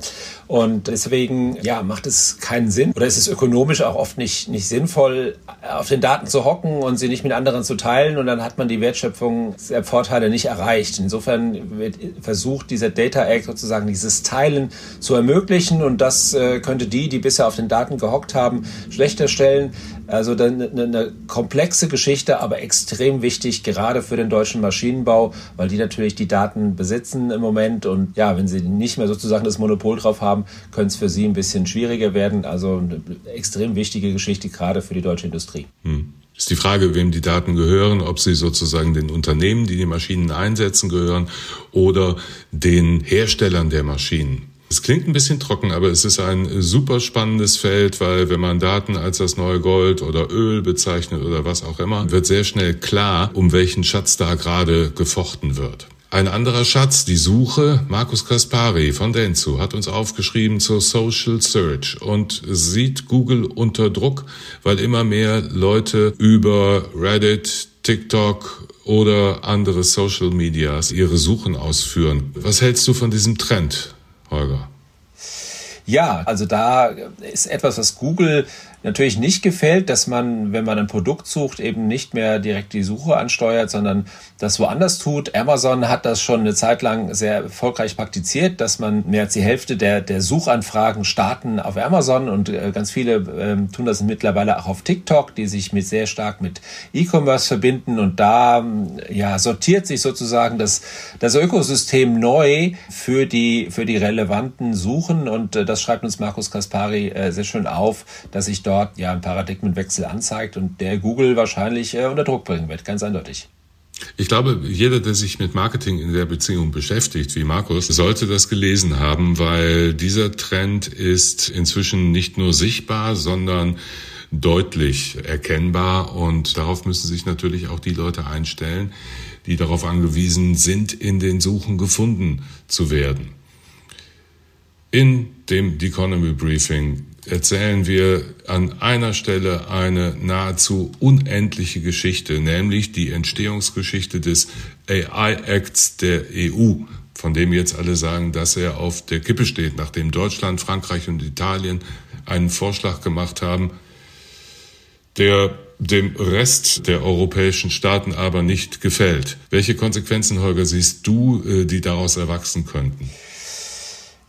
Und deswegen, ja, macht es keinen Sinn oder ist es ökonomisch auch oft nicht, nicht sinnvoll, auf den Daten zu hocken und sie nicht mit anderen zu teilen und dann hat man die Wertschöpfung der Vorteile nicht erreicht. Insofern wird versucht, dieser Data Act sozusagen dieses Teilen zu ermöglichen und das äh, könnte die, die bisher auf den Daten gehockt haben, schlechter stellen. Also eine, eine komplexe Geschichte, aber extrem wichtig, gerade für den deutschen Maschinenbau, weil die natürlich die Daten besitzen im Moment und ja, wenn sie nicht mehr sozusagen das Monopol drauf haben, könnte es für sie ein bisschen schwieriger werden. Also eine extrem wichtige Geschichte gerade für die deutsche Industrie. Hm.
Ist die Frage, wem die Daten gehören, ob sie sozusagen den Unternehmen, die die Maschinen einsetzen, gehören oder den Herstellern der Maschinen. Es klingt ein bisschen trocken, aber es ist ein super spannendes Feld, weil wenn man Daten als das neue Gold oder Öl bezeichnet oder was auch immer, wird sehr schnell klar, um welchen Schatz da gerade gefochten wird. Ein anderer Schatz, die Suche. Markus Kaspari von Denzu hat uns aufgeschrieben zur Social Search und sieht Google unter Druck, weil immer mehr Leute über Reddit, TikTok oder andere Social Medias ihre Suchen ausführen. Was hältst du von diesem Trend, Holger?
Ja, also da ist etwas, was Google natürlich nicht gefällt, dass man, wenn man ein Produkt sucht, eben nicht mehr direkt die Suche ansteuert, sondern das woanders tut. Amazon hat das schon eine Zeit lang sehr erfolgreich praktiziert, dass man mehr als die Hälfte der, der Suchanfragen starten auf Amazon und äh, ganz viele äh, tun das mittlerweile auch auf TikTok, die sich mit sehr stark mit E-Commerce verbinden und da ja sortiert sich sozusagen das, das Ökosystem neu für die, für die relevanten Suchen und äh, das schreibt uns Markus Kaspari äh, sehr schön auf, dass sich dort dort ja ein Paradigmenwechsel anzeigt und der Google wahrscheinlich äh, unter Druck bringen wird, ganz eindeutig.
Ich glaube, jeder, der sich mit Marketing in der Beziehung beschäftigt, wie Markus, sollte das gelesen haben, weil dieser Trend ist inzwischen nicht nur sichtbar, sondern deutlich erkennbar und darauf müssen sich natürlich auch die Leute einstellen, die darauf angewiesen sind, in den Suchen gefunden zu werden. In dem Economy Briefing erzählen wir an einer Stelle eine nahezu unendliche Geschichte, nämlich die Entstehungsgeschichte des AI Acts der EU, von dem jetzt alle sagen, dass er auf der Kippe steht, nachdem Deutschland, Frankreich und Italien einen Vorschlag gemacht haben, der dem Rest der europäischen Staaten aber nicht gefällt. Welche Konsequenzen, Holger, siehst du, äh, die daraus erwachsen könnten?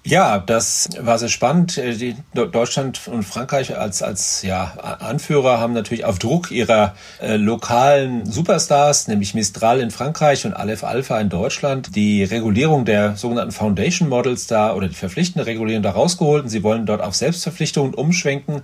Ja, das war sehr spannend. Äh, die Deutschland und Frankreich als, als ja, Anführer haben natürlich auf Druck ihrer äh, lokalen Superstars, nämlich Mistral in Frankreich und Aleph Alpha in Deutschland, die Regulierung der sogenannten Foundation Models da oder die verpflichtende Regulierung da rausgeholt. Und sie wollen dort auf Selbstverpflichtungen umschwenken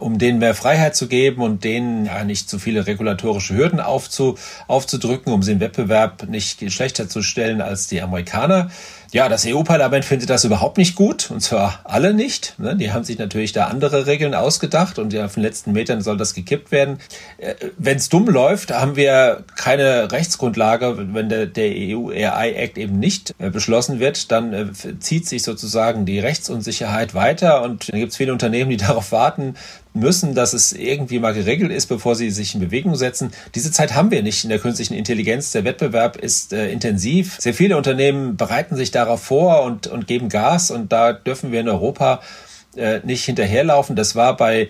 um denen mehr Freiheit zu geben und denen ja nicht zu viele regulatorische Hürden aufzu, aufzudrücken, um sie im Wettbewerb nicht schlechter zu stellen als die Amerikaner. Ja, das EU-Parlament findet das überhaupt nicht gut, und zwar alle nicht. Ne? Die haben sich natürlich da andere Regeln ausgedacht und ja, auf den letzten Metern soll das gekippt werden. Äh, Wenn es dumm läuft, haben wir keine Rechtsgrundlage. Wenn der, EU-AI-Act eben nicht äh, beschlossen wird, dann äh, zieht sich sozusagen die Rechtsunsicherheit weiter und dann gibt es viele Unternehmen, die darauf warten, müssen, dass es irgendwie mal geregelt ist, bevor sie sich in Bewegung setzen. Diese Zeit haben wir nicht in der künstlichen Intelligenz. Der Wettbewerb ist äh, intensiv. Sehr viele Unternehmen bereiten sich darauf vor und, und geben Gas und da dürfen wir in Europa äh, nicht hinterherlaufen. Das war bei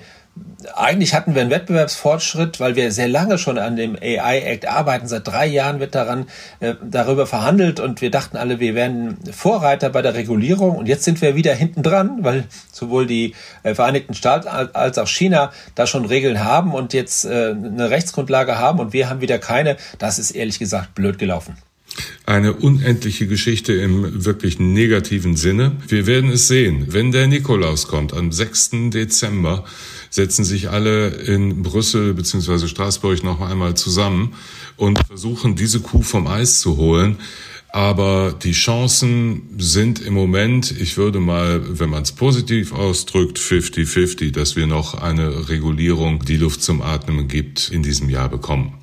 eigentlich hatten wir einen Wettbewerbsfortschritt, weil wir sehr lange schon an dem AI Act arbeiten. Seit drei Jahren wird daran äh, darüber verhandelt und wir dachten alle, wir wären Vorreiter bei der Regulierung und jetzt sind wir wieder hinten dran, weil sowohl die äh, Vereinigten Staaten als auch China da schon Regeln haben und jetzt äh, eine Rechtsgrundlage haben und wir haben wieder keine. Das ist ehrlich gesagt blöd gelaufen.
Eine unendliche Geschichte im wirklich negativen Sinne. Wir werden es sehen. Wenn der Nikolaus kommt, am 6. Dezember, setzen sich alle in Brüssel bzw. Straßburg noch einmal zusammen und versuchen, diese Kuh vom Eis zu holen. Aber die Chancen sind im Moment, ich würde mal, wenn man es positiv ausdrückt, 50-50, dass wir noch eine Regulierung, die Luft zum Atmen gibt, in diesem Jahr bekommen.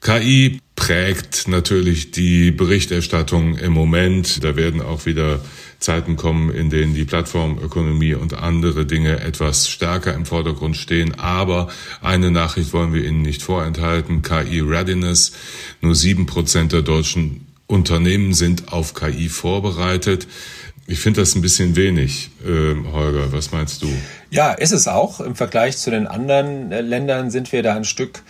KI prägt natürlich die Berichterstattung im Moment. Da werden auch wieder Zeiten kommen, in denen die Plattformökonomie und andere Dinge etwas stärker im Vordergrund stehen. Aber eine Nachricht wollen wir Ihnen nicht vorenthalten. KI Readiness. Nur sieben Prozent der deutschen Unternehmen sind auf KI vorbereitet. Ich finde das ein bisschen wenig, äh, Holger. Was meinst du?
Ja, ist es auch. Im Vergleich zu den anderen äh, Ländern sind wir da ein Stück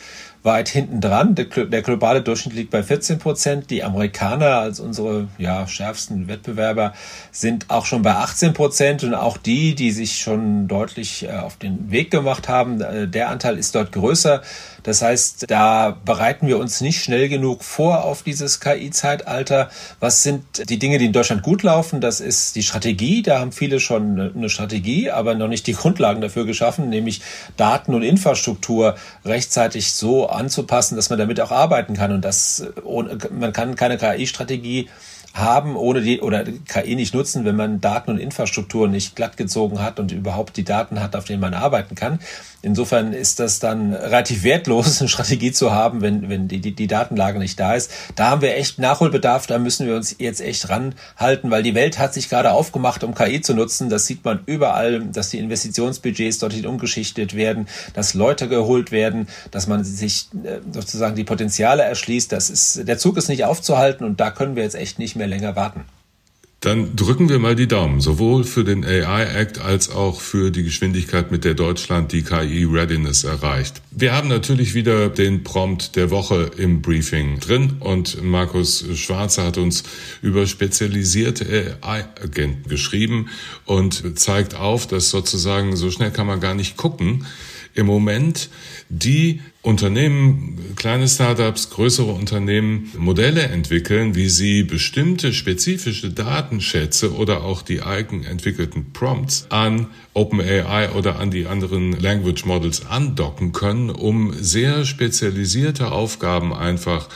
weit hinten dran. Der, der, globale Durchschnitt liegt bei 14 Prozent. Die Amerikaner als unsere ja, schärfsten Wettbewerber sind auch schon bei 18 Prozent und auch die, die sich schon deutlich äh, auf den Weg gemacht haben, äh, der Anteil ist dort größer. Das heißt, da bereiten wir uns nicht schnell genug vor auf dieses KI-Zeitalter. Was sind die Dinge, die in Deutschland gut laufen? Das ist die Strategie. Da haben viele schon eine Strategie, aber noch nicht die Grundlagen dafür geschaffen, nämlich Daten und Infrastruktur rechtzeitig so anzupassen, dass man damit auch arbeiten kann. Und das, man kann keine KI-Strategie haben, ohne die oder KI nicht nutzen, wenn man Daten und Infrastruktur nicht glatt gezogen hat und überhaupt die Daten hat, auf denen man arbeiten kann. Insofern ist das dann relativ wertlos, eine Strategie zu haben, wenn, wenn die, die, die Datenlage nicht da ist. Da haben wir echt Nachholbedarf, da müssen wir uns jetzt echt ranhalten, weil die Welt hat sich gerade aufgemacht, um KI zu nutzen. Das sieht man überall, dass die Investitionsbudgets dorthin umgeschichtet werden, dass Leute geholt werden, dass man sich äh, sozusagen die Potenziale erschließt. Das ist, der Zug ist nicht aufzuhalten und da können wir jetzt echt nicht mehr länger warten.
Dann drücken wir mal die Daumen, sowohl für den AI Act als auch für die Geschwindigkeit, mit der Deutschland die KI Readiness erreicht. Wir haben natürlich wieder den Prompt der Woche im Briefing drin und Markus Schwarze hat uns über spezialisierte AI-Agenten geschrieben und zeigt auf, dass sozusagen so schnell kann man gar nicht gucken. Im Moment die Unternehmen, kleine Startups, größere Unternehmen Modelle entwickeln, wie sie bestimmte spezifische Datenschätze oder auch die eigenentwickelten Prompts an OpenAI oder an die anderen Language Models andocken können, um sehr spezialisierte Aufgaben einfach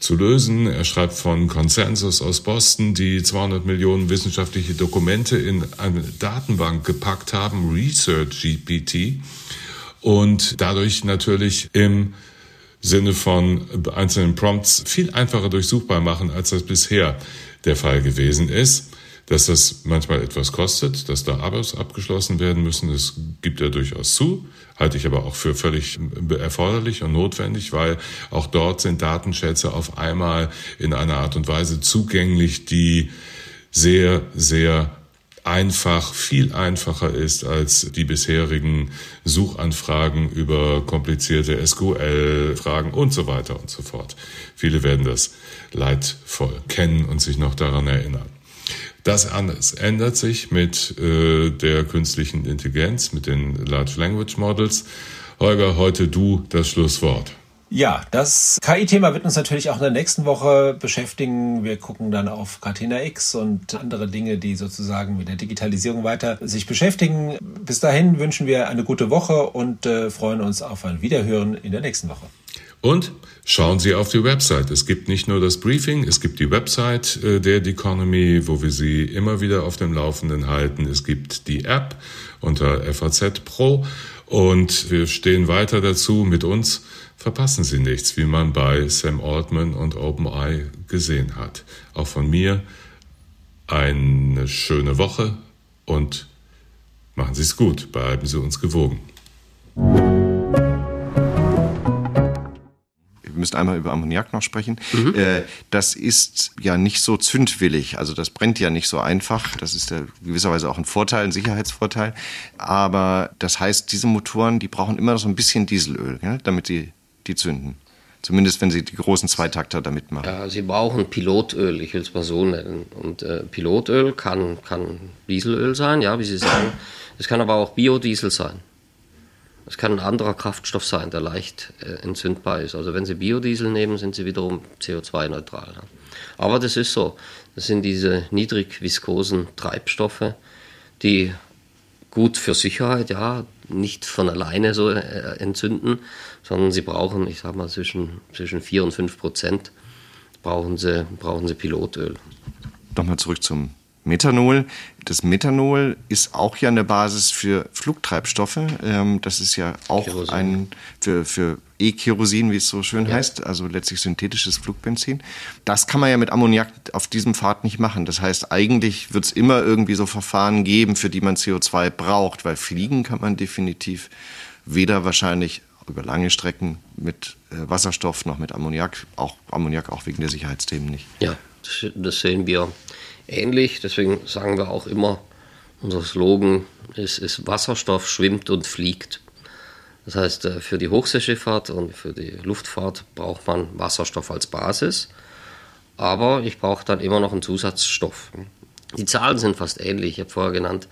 zu lösen. Er schreibt von Consensus aus Boston, die 200 Millionen wissenschaftliche Dokumente in eine Datenbank gepackt haben, Research GPT und dadurch natürlich im Sinne von einzelnen Prompts viel einfacher durchsuchbar machen, als das bisher der Fall gewesen ist. Dass das manchmal etwas kostet, dass da Abos abgeschlossen werden müssen, das gibt er durchaus zu, halte ich aber auch für völlig erforderlich und notwendig, weil auch dort sind Datenschätze auf einmal in einer Art und Weise zugänglich, die sehr, sehr einfach, viel einfacher ist als die bisherigen Suchanfragen über komplizierte SQL-Fragen und so weiter und so fort. Viele werden das leidvoll kennen und sich noch daran erinnern. Das alles ändert sich mit äh, der künstlichen Intelligenz, mit den Large Language Models. Holger, heute du das Schlusswort.
Ja, das KI-Thema wird uns natürlich auch in der nächsten Woche beschäftigen. Wir gucken dann auf Catena X und andere Dinge, die sozusagen mit der Digitalisierung weiter sich beschäftigen. Bis dahin wünschen wir eine gute Woche und äh, freuen uns auf ein Wiederhören in der nächsten Woche.
Und schauen Sie auf die Website. Es gibt nicht nur das Briefing, es gibt die Website äh, der Economy, wo wir Sie immer wieder auf dem Laufenden halten. Es gibt die App unter FAZ Pro und wir stehen weiter dazu mit uns verpassen Sie nichts, wie man bei Sam Altman und OpenEye gesehen hat. Auch von mir eine schöne Woche und machen Sie es gut, bleiben Sie uns gewogen.
Wir müssen einmal über Ammoniak noch sprechen. Mhm. Äh, das ist ja nicht so zündwillig, also das brennt ja nicht so einfach. Das ist ja gewisserweise auch ein Vorteil, ein Sicherheitsvorteil. Aber das heißt, diese Motoren, die brauchen immer so ein bisschen Dieselöl, damit sie die zünden. Zumindest wenn sie die großen Zweitakter damit machen.
Ja, sie brauchen Pilotöl, ich will es mal so nennen. Und äh, Pilotöl kann, kann Dieselöl sein, ja, wie Sie sagen. Es kann aber auch Biodiesel sein. Es kann ein anderer Kraftstoff sein, der leicht äh, entzündbar ist. Also wenn Sie Biodiesel nehmen, sind Sie wiederum CO2-neutral. Ja. Aber das ist so. Das sind diese niedrig viskosen Treibstoffe, die gut für Sicherheit, ja, nicht von alleine so äh, entzünden, sondern sie brauchen, ich sag mal, zwischen, zwischen 4 und 5 Prozent brauchen sie, brauchen sie Pilotöl.
Nochmal zurück zum Methanol. Das Methanol ist auch ja eine Basis für Flugtreibstoffe. Ähm, das ist ja auch Kerosin. ein für, für E-Kerosin, wie es so schön ja. heißt, also letztlich synthetisches Flugbenzin. Das kann man ja mit Ammoniak auf diesem Pfad nicht machen. Das heißt, eigentlich wird es immer irgendwie so Verfahren geben, für die man CO2 braucht, weil fliegen kann man definitiv weder wahrscheinlich über lange Strecken mit äh, Wasserstoff noch mit Ammoniak, auch Ammoniak auch wegen der Sicherheitsthemen nicht.
Ja, das sehen wir ähnlich. Deswegen sagen wir auch immer, unser Slogan ist, ist Wasserstoff schwimmt und fliegt. Das heißt, äh, für die Hochseeschifffahrt und für die Luftfahrt braucht man Wasserstoff als Basis. Aber ich brauche dann immer noch einen Zusatzstoff. Die Zahlen sind fast ähnlich. Ich habe vorher genannt,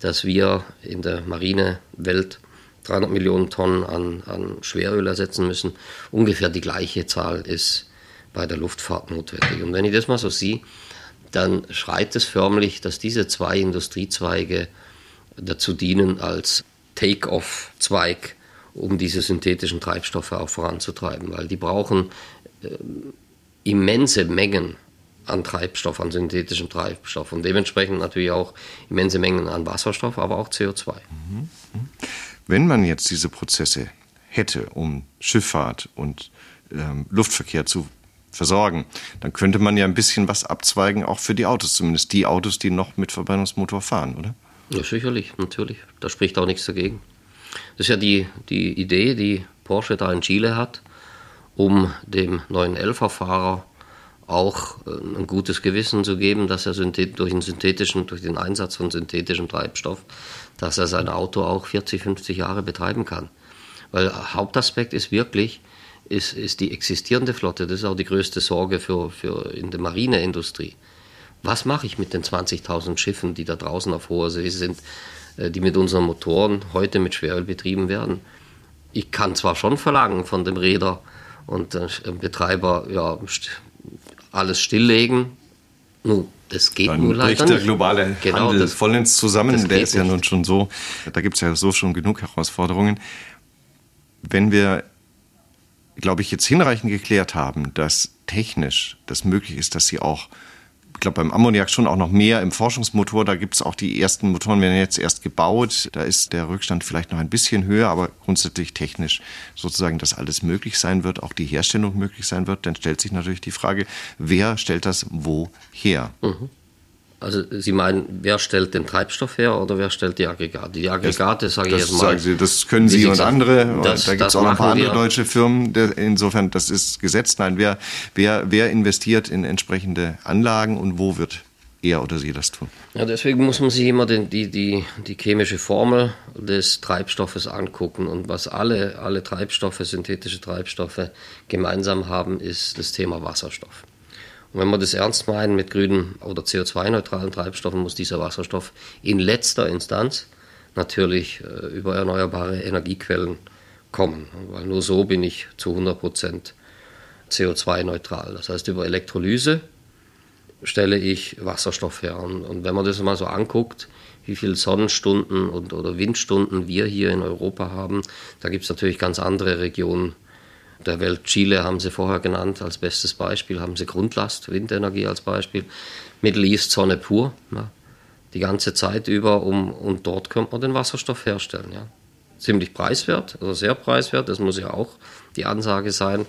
dass wir in der Marinewelt 300 Millionen Tonnen an, an Schweröl ersetzen müssen. Ungefähr die gleiche Zahl ist bei der Luftfahrt notwendig. Und wenn ich das mal so sehe, dann schreit es förmlich, dass diese zwei Industriezweige dazu dienen als Take-off-Zweig, um diese synthetischen Treibstoffe auch voranzutreiben, weil die brauchen äh, immense Mengen an Treibstoff, an synthetischem Treibstoff. Und dementsprechend natürlich auch immense Mengen an Wasserstoff, aber auch CO2.
Wenn man jetzt diese Prozesse hätte, um Schifffahrt und ähm, Luftverkehr zu versorgen, dann könnte man ja ein bisschen was abzweigen, auch für die Autos, zumindest die Autos, die noch mit Verbrennungsmotor fahren, oder?
Ja, sicherlich, natürlich. Da spricht auch nichts dagegen. Das ist ja die, die Idee, die Porsche da in Chile hat, um dem 911er-Fahrer auch äh, ein gutes Gewissen zu geben, dass er durch, den synthetischen, durch den Einsatz von synthetischem Treibstoff, dass er sein Auto auch 40, 50 Jahre betreiben kann. Weil Hauptaspekt ist wirklich, ist, ist die existierende Flotte. Das ist auch die größte Sorge für, für in der Marineindustrie. Was mache ich mit den 20.000 Schiffen, die da draußen auf hoher See sind, äh, die mit unseren Motoren heute mit Schweröl betrieben werden? Ich kann zwar schon verlangen von dem Räder und dem Betreiber, ja, alles stilllegen. Nun, das geht
Dann
nur leider
der globale genau, Handel das, vollends zusammen. Der ist ja nicht. nun schon so, da gibt es ja so schon genug Herausforderungen. Wenn wir glaube ich, jetzt hinreichend geklärt haben, dass technisch das möglich ist, dass sie auch, ich glaube beim Ammoniak schon auch noch mehr im Forschungsmotor, da gibt es auch die ersten Motoren, werden jetzt erst gebaut, da ist der Rückstand vielleicht noch ein bisschen höher, aber grundsätzlich technisch sozusagen, dass alles möglich sein wird, auch die Herstellung möglich sein wird, dann stellt sich natürlich die Frage, wer stellt das wo her? Mhm.
Also Sie meinen, wer stellt den Treibstoff her oder wer stellt die Aggregate? Die Aggregate, sage ich jetzt mal. Sagen
Sie, das können Sie und andere. Das, da gibt es auch noch ein paar andere deutsche Firmen. Insofern, das ist gesetzt. Nein, wer, wer, wer investiert in entsprechende Anlagen und wo wird er oder sie das tun?
Ja, deswegen muss man sich immer den, die, die, die chemische Formel des Treibstoffes angucken. Und was alle, alle Treibstoffe, synthetische Treibstoffe gemeinsam haben, ist das Thema Wasserstoff. Und wenn wir das ernst meinen mit grünen oder CO2-neutralen Treibstoffen, muss dieser Wasserstoff in letzter Instanz natürlich äh, über erneuerbare Energiequellen kommen. Weil nur so bin ich zu 100 Prozent CO2-neutral. Das heißt, über Elektrolyse stelle ich Wasserstoff her. Und, und, wenn man das mal so anguckt, wie viele Sonnenstunden und, oder Windstunden wir hier in Europa haben, da gibt es natürlich ganz andere Regionen der Welt. Chile haben sie vorher genannt als bestes Beispiel, haben sie Grundlast, Windenergie als Beispiel. Middle East Sonne pur, ja, die ganze Zeit über, um, und dort könnte man den Wasserstoff herstellen. Ja. Ziemlich preiswert, also sehr preiswert, das muss ja auch die Ansage sein.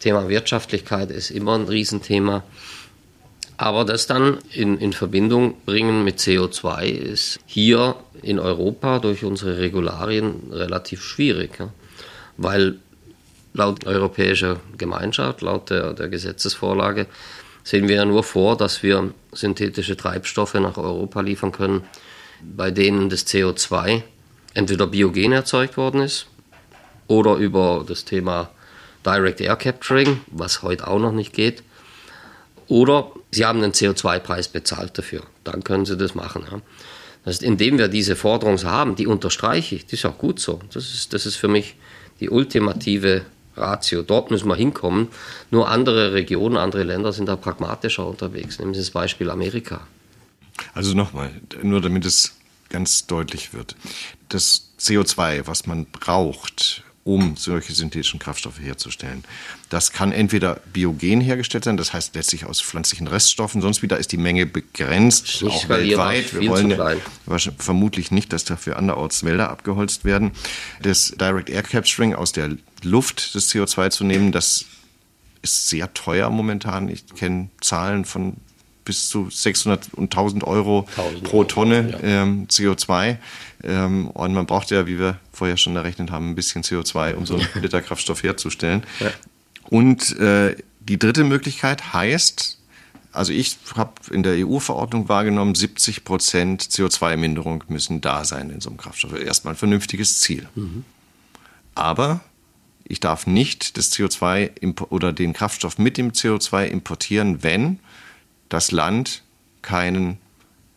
Thema Wirtschaftlichkeit ist immer ein Riesenthema. Aber das dann in, in Verbindung bringen mit CO2 ist hier in Europa durch unsere Regularien relativ schwierig. Ja. Weil laut europäischer Gemeinschaft, laut der, der Gesetzesvorlage, sehen wir ja nur vor, dass wir synthetische Treibstoffe nach Europa liefern können, bei denen das CO2 entweder biogen erzeugt worden ist oder über das Thema Direct Air Capturing, was heute auch noch nicht geht, oder sie haben einen CO2-Preis bezahlt dafür. Dann können sie das machen. Ja. Das heißt, indem wir diese Forderung haben, die unterstreiche ich, das ist auch gut so. Das ist, das ist für mich die ultimative Ratio. Dort müssen wir hinkommen. Nur andere Regionen, andere Länder sind da pragmatischer unterwegs. Nehmen Sie das Beispiel Amerika.
Also nochmal, nur damit es ganz deutlich wird. Das CO2, was man braucht, um solche synthetischen Kraftstoffe herzustellen. Das kann entweder biogen hergestellt sein, das heißt letztlich aus pflanzlichen Reststoffen, sonst wieder ist die Menge begrenzt, auch weltweit. Wir wollen
klein.
vermutlich nicht, dass dafür anderorts Wälder abgeholzt werden. Das Direct Air Capturing aus der Luft das CO2 zu nehmen, das ist sehr teuer momentan. Ich kenne Zahlen von bis zu 600 und 1000 Euro
1000
pro
Euro,
Tonne
ja.
ähm, CO2. Ähm, und man braucht ja, wie wir vorher schon errechnet haben, ein bisschen CO2, um so einen Liter Kraftstoff herzustellen.
Ja.
Und äh, die dritte Möglichkeit heißt, also ich habe in der EU-Verordnung wahrgenommen, 70 Prozent CO2-Minderung müssen da sein in so einem Kraftstoff. Erstmal ein vernünftiges Ziel. Aber ich darf nicht das CO2 impo- oder den Kraftstoff mit dem CO2 importieren, wenn das Land keinen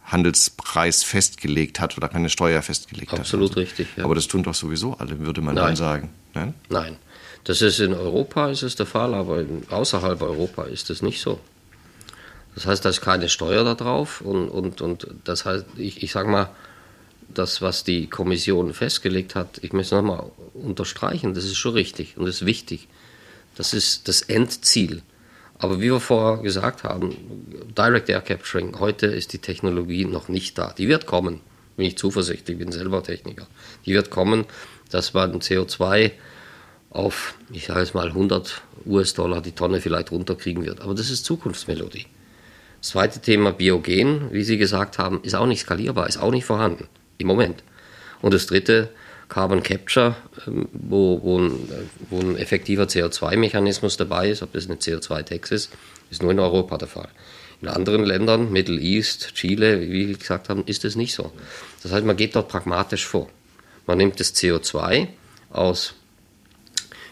Handelspreis festgelegt hat oder keine Steuer festgelegt
Absolut
hat.
richtig, ja.
Aber das tun doch sowieso alle, würde man
Nein.
dann sagen. Nein?
Nein. Das ist in Europa ist es der Fall, aber außerhalb Europa ist es nicht so. Das heißt, da ist keine Steuer da drauf und, und, und das heißt, ich, ich sage mal, das, was die Kommission festgelegt hat, ich möchte es nochmal unterstreichen, das ist schon richtig und das ist wichtig. Das ist das Endziel. Aber wie wir vorher gesagt haben, Direct Air Capturing, heute ist die Technologie noch nicht da. Die wird kommen, bin ich zuversichtlich, bin selber Techniker. Die wird kommen, dass man CO2 auf, ich sage jetzt mal 100 US-Dollar die Tonne vielleicht runterkriegen wird. Aber das ist Zukunftsmelodie. Das zweite Thema Biogen, wie Sie gesagt haben, ist auch nicht skalierbar, ist auch nicht vorhanden im Moment. Und das dritte, Carbon Capture, ähm, wo, wo, ein, wo ein effektiver CO2-Mechanismus dabei ist, ob das eine CO2-Tax ist, ist nur in Europa der Fall. In anderen Ländern, Middle East, Chile, wie wir gesagt haben, ist das nicht so. Das heißt, man geht dort pragmatisch vor. Man nimmt das CO2 aus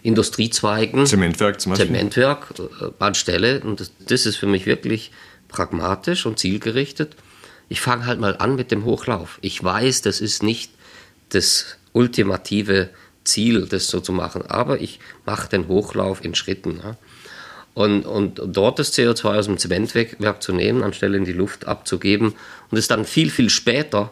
Industriezweigen,
Zementwerk zum Beispiel.
Zementwerk äh, anstelle, und das, das ist für mich wirklich pragmatisch und zielgerichtet. Ich fange halt mal an mit dem Hochlauf. Ich weiß, das ist nicht das ultimative Ziel, das so zu machen, aber ich mache den Hochlauf in Schritten. Ja. Und, und dort das CO2 aus dem Zementwerk zu nehmen, anstelle in die Luft abzugeben und es dann viel, viel später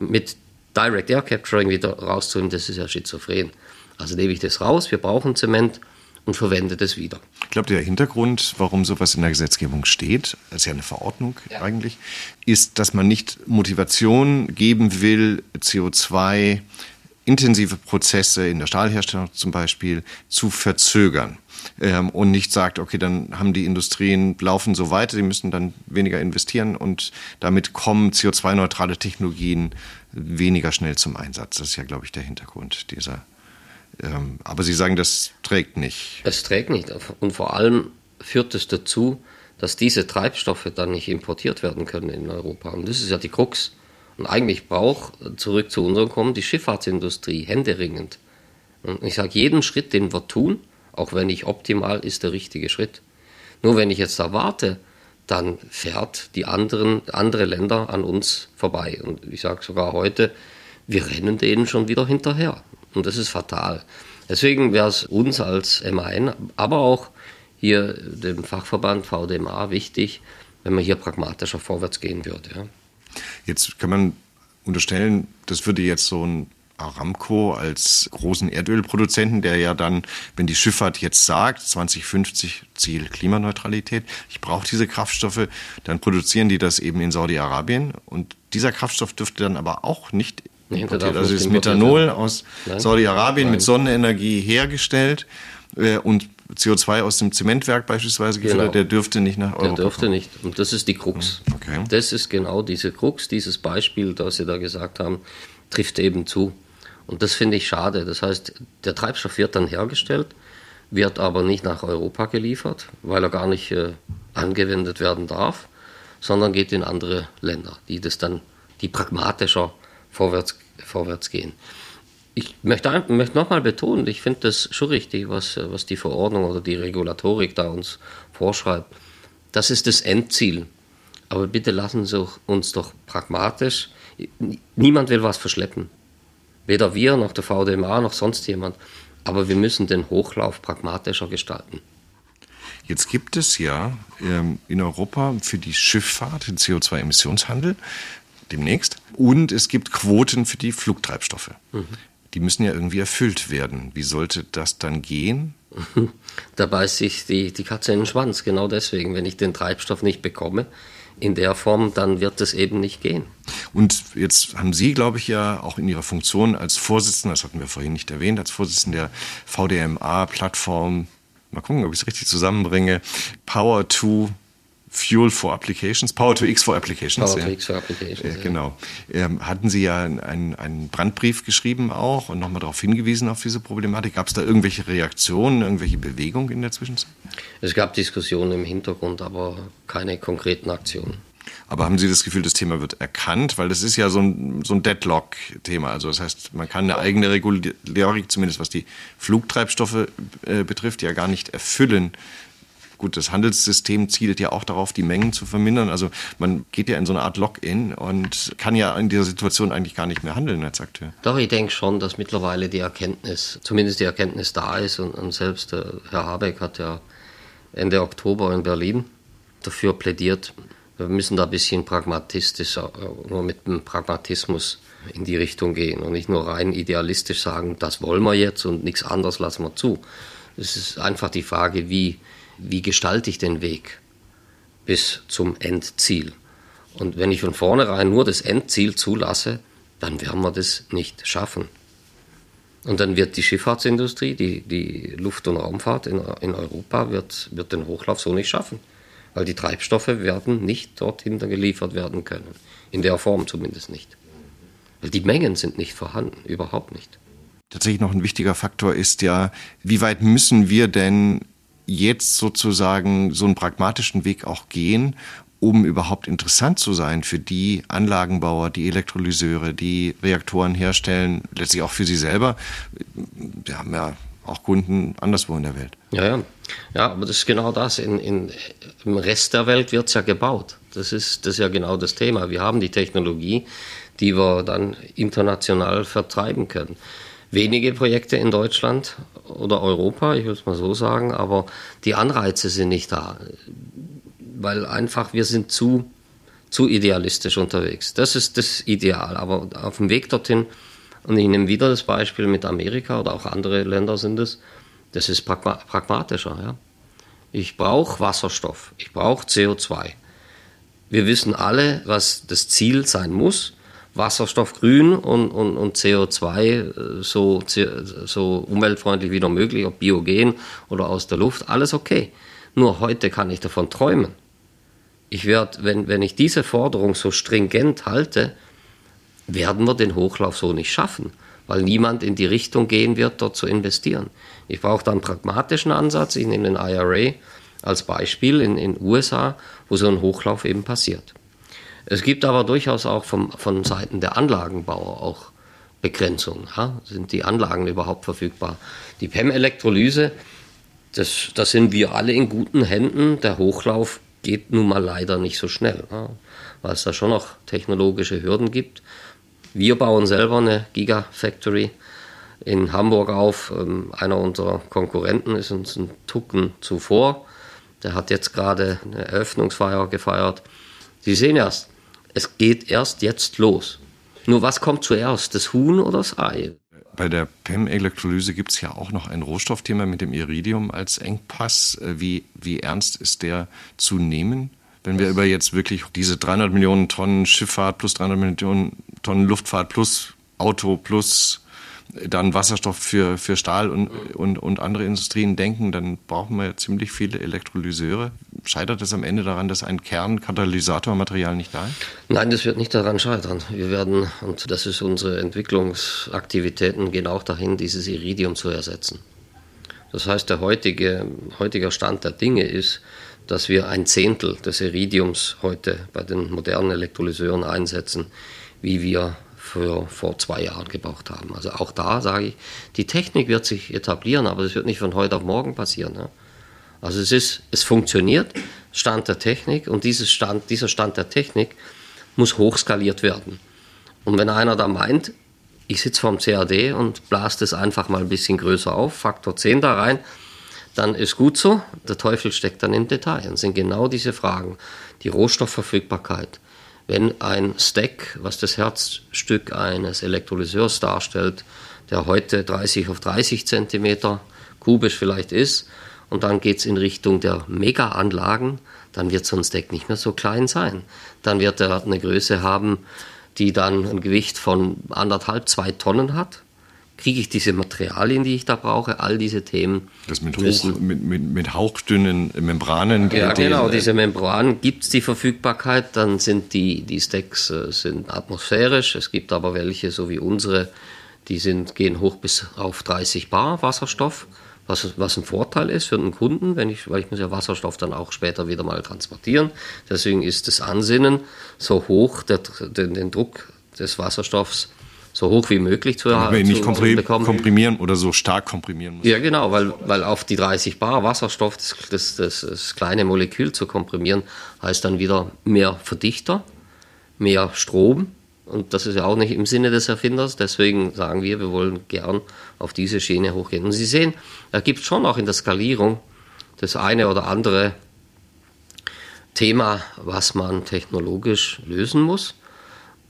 mit Direct Air Capturing wieder rauszunehmen, das ist ja schizophren. Also nehme ich das raus, wir brauchen Zement und verwende das wieder.
Ich glaube, der Hintergrund, warum sowas in der Gesetzgebung steht, ist ja eine Verordnung
Ja.
eigentlich, ist, dass man nicht Motivation geben will, CO2 intensive Prozesse in der Stahlherstellung zum Beispiel zu verzögern. Ähm, und nicht sagt, okay, dann haben die Industrien laufen so weiter, die müssen dann weniger investieren und damit kommen CO2-neutrale Technologien weniger schnell zum Einsatz. Das ist ja, glaube ich, der Hintergrund dieser. Ähm, aber Sie sagen, das trägt nicht.
Es trägt nicht. Und vor allem führt es dazu, dass diese Treibstoffe dann nicht importiert werden können in Europa. Und das ist ja die Krux. Und eigentlich braucht, zurück zu unserem kommen, die Schifffahrtsindustrie händeringend. Und ich sage, jeden Schritt, den wir tun, auch wenn nicht optimal, ist der richtige Schritt. Nur wenn ich jetzt da warte, dann fährt die anderen, andere Länder an uns vorbei. Und ich sage sogar heute, wir rennen denen schon wieder hinterher. Und das ist fatal. Deswegen wäre es uns als MAN, aber auch hier dem Fachverband VDMA wichtig, wenn man hier pragmatischer vorwärts gehen würde. Ja.
Jetzt kann man unterstellen, das würde jetzt so ein Aramco als großen Erdölproduzenten, der ja dann, wenn die Schifffahrt jetzt sagt, 2050 Ziel Klimaneutralität, ich brauche diese Kraftstoffe, dann produzieren die das eben in Saudi-Arabien und dieser Kraftstoff dürfte dann aber auch nicht importiert. Also
nicht
ist Methanol
werden.
aus. Saudi-Arabien mit Sonnenenergie hergestellt äh, und CO2 aus dem Zementwerk beispielsweise
Genau.
der dürfte nicht nach
Der
Europa
dürfte
kommen.
nicht. Und das ist die Krux.
Okay.
Das ist genau diese Krux, dieses Beispiel, das Sie da gesagt haben, trifft eben zu. Und das finde ich schade. Das heißt, der Treibstoff wird dann hergestellt, wird aber nicht nach Europa geliefert, weil er gar nicht äh, angewendet werden darf, sondern geht in andere Länder, die das dann, die pragmatischer vorwärts, vorwärts gehen. Ich möchte, möchte nochmal betonen, ich finde das schon richtig, was, was die Verordnung oder die Regulatorik da uns vorschreibt. Das ist das Endziel. Aber bitte lassen Sie uns doch pragmatisch. Niemand will was verschleppen. Weder wir noch der VDMA noch sonst jemand. Aber wir müssen den Hochlauf pragmatischer gestalten.
Jetzt gibt es ja ähm, in Europa für die Schifffahrt den CO2-Emissionshandel demnächst und es gibt Quoten für die Flugtreibstoffe. die müssen ja irgendwie erfüllt werden. Wie sollte das dann gehen?
Da beißt sich die, die Katze in den Schwanz, genau deswegen. Wenn ich den Treibstoff nicht bekomme, in der Form, dann wird es eben nicht gehen.
Und jetzt haben Sie, glaube ich, ja auch in Ihrer Funktion als Vorsitzender, das hatten wir vorhin nicht erwähnt, als Vorsitzender der VDMA-Plattform, mal gucken, ob ich es richtig zusammenbringe, Power to Fuel for Applications, Power to X for Applications.
Power to X for Applications.
Äh, genau. Ähm, hatten Sie ja einen, einen Brandbrief geschrieben auch und nochmal darauf hingewiesen auf diese Problematik. Gab es da irgendwelche Reaktionen, irgendwelche Bewegungen in der Zwischenzeit?
Es gab Diskussionen im Hintergrund, aber keine konkreten Aktionen.
Aber haben Sie das Gefühl, das Thema wird erkannt? Weil das ist ja so ein, so ein Deadlock-Thema. Also das heißt, man kann eine eigene Regulierung, zumindest was die Flugtreibstoffe äh, betrifft, ja gar nicht erfüllen, Gut, das Handelssystem zielt ja auch darauf, die Mengen zu vermindern. Also man geht ja in so eine Art Lock-in und kann ja in dieser Situation eigentlich gar nicht mehr handeln als Akteur.
Doch, ich denke schon, dass mittlerweile die Erkenntnis, zumindest die Erkenntnis da ist und, und selbst äh, Herr Habeck hat ja Ende Oktober in Berlin dafür plädiert, wir müssen da ein bisschen pragmatistisch, äh, nur mit dem Pragmatismus in die Richtung gehen und nicht nur rein idealistisch sagen, das wollen wir jetzt und nichts anderes lassen wir zu. Es ist einfach die Frage, wie wie gestalte ich den Weg bis zum Endziel. Und wenn ich von vornherein nur das Endziel zulasse, dann werden wir das nicht schaffen. Und dann wird die Schifffahrtsindustrie, die, die Luft- und Raumfahrt in, in Europa, wird, wird den Hochlauf so nicht schaffen. Weil die Treibstoffe werden nicht dorthin geliefert werden können. In der Form zumindest nicht. Weil die Mengen sind nicht vorhanden, überhaupt nicht.
Tatsächlich noch ein wichtiger Faktor ist ja, wie weit müssen wir denn jetzt sozusagen so einen pragmatischen Weg auch gehen, um überhaupt interessant zu sein für die Anlagenbauer, die Elektrolyseure, die Reaktoren herstellen, letztlich auch für sie selber. Wir haben ja auch Kunden anderswo in der Welt.
Ja, ja. Ja, aber das ist genau das. In, in, Im Rest der Welt wird es ja gebaut. Das ist, das ist ja genau das Thema. Wir haben die Technologie, die wir dann international vertreiben können wenige Projekte in Deutschland oder Europa, ich will es mal so sagen, aber die Anreize sind nicht da, weil einfach wir sind zu, zu idealistisch unterwegs. Das ist das Ideal, aber auf dem Weg dorthin, und ich nehme wieder das Beispiel mit Amerika oder auch andere Länder sind es, das ist pragmatischer. Ja? Ich brauche Wasserstoff, ich brauche CO2. Wir wissen alle, was das Ziel sein muss. Wasserstoff grün und, und, und CO2 äh, so, so umweltfreundlich wie noch möglich, ob biogen oder aus der Luft, alles okay. Nur heute kann ich davon träumen. Ich werde, wenn, wenn ich diese Forderung so stringent halte, werden wir den Hochlauf so nicht schaffen, weil niemand in die Richtung gehen wird, dort zu investieren. Ich brauche da einen pragmatischen Ansatz. Ich nehme den IRA als Beispiel in den USA, wo so ein Hochlauf eben passiert. Es gibt aber durchaus auch vom, von Seiten der Anlagenbauer auch Begrenzungen. Ja? Sind die Anlagen überhaupt verfügbar? Die PEM-Elektrolyse, das, das sind wir alle in guten Händen. Der Hochlauf geht nun mal leider nicht so schnell, ja? weil es da schon noch technologische Hürden gibt. Wir bauen selber eine Gigafactory in Hamburg auf. Ähm, einer unserer Konkurrenten ist uns ein Tucken zuvor. Der hat jetzt gerade eine Eröffnungsfeier gefeiert. Sie sehen erst, es geht erst jetzt los. Nur was kommt zuerst, das Huhn oder das Ei?
Bei der PEM-Elektrolyse gibt es ja auch noch ein Rohstoffthema mit dem Iridium als Engpass. Äh, wie, wie ernst ist der zu nehmen? Wenn wir über jetzt wirklich diese 300 Millionen Tonnen Schifffahrt plus 300 Millionen Tonnen Luftfahrt plus Auto plus dann Wasserstoff für, für Stahl und, und, und andere Industrien denken, dann brauchen wir ziemlich viele Elektrolyseure. Scheitert es am Ende daran, dass ein Kernkatalysatormaterial nicht da ist?
Nein, das wird nicht daran scheitern. Wir werden, und das ist unsere Entwicklungsaktivitäten, gehen auch dahin, dieses Iridium zu ersetzen. Das heißt, der heutige, heutiger Stand der Dinge ist, dass wir ein Zehntel des Iridiums heute bei den modernen Elektrolyseuren einsetzen, wie wir für vor zwei Jahren gebraucht haben. Also auch da sage ich, die Technik wird sich etablieren, aber das wird nicht von heute auf morgen passieren. Ne? Also es ist, es funktioniert, Stand der Technik und dieses Stand, dieser Stand der Technik muss hochskaliert werden. Und wenn einer da meint, ich sitze vorm CAD und blase das einfach mal ein bisschen größer auf, Faktor 10 da rein, dann ist gut so. Der Teufel steckt dann im Detail. Und sind genau diese Fragen. Die Rohstoffverfügbarkeit, wenn ein Stack, was das Herzstück eines Elektrolyseurs darstellt, der heute 30 auf 30 Zentimeter kubisch vielleicht ist. Und dann geht es in Richtung der Mega-Anlagen. Dann wird so ein Stack nicht mehr so klein sein. Dann wird er eine Größe haben, die dann ein Gewicht von anderthalb, zwei Tonnen hat kriege ich diese Materialien, die ich da brauche, all diese Themen.
Das mit, hoch, mit, mit, mit hauchdünnen Membranen.
Ja, die, genau, diese Membranen gibt es die Verfügbarkeit, dann sind die, die Stacks äh, sind atmosphärisch, es gibt aber welche, so wie unsere, die sind, gehen hoch bis auf 30 Bar Wasserstoff, was, was ein Vorteil ist für den Kunden, wenn ich, weil ich muss ja Wasserstoff dann auch später wieder mal transportieren. Deswegen ist das Ansinnen so hoch, der, den, den Druck des Wasserstoffs so hoch wie möglich zu
erhalten. nicht komprim komprimieren oder so stark komprimieren
muss. Ja, genau, weil, weil auf die 30 Bar Wasserstoff, das, das, das, das kleine Molekül zu komprimieren, heißt dann wieder mehr Verdichter, mehr Strom. Und das ist ja auch nicht im Sinne des Erfinders. Deswegen sagen wir, wir wollen gern auf diese Schiene hochgehen. Und Sie sehen, da gibt es schon auch in der Skalierung das eine oder andere Thema, was man technologisch lösen muss.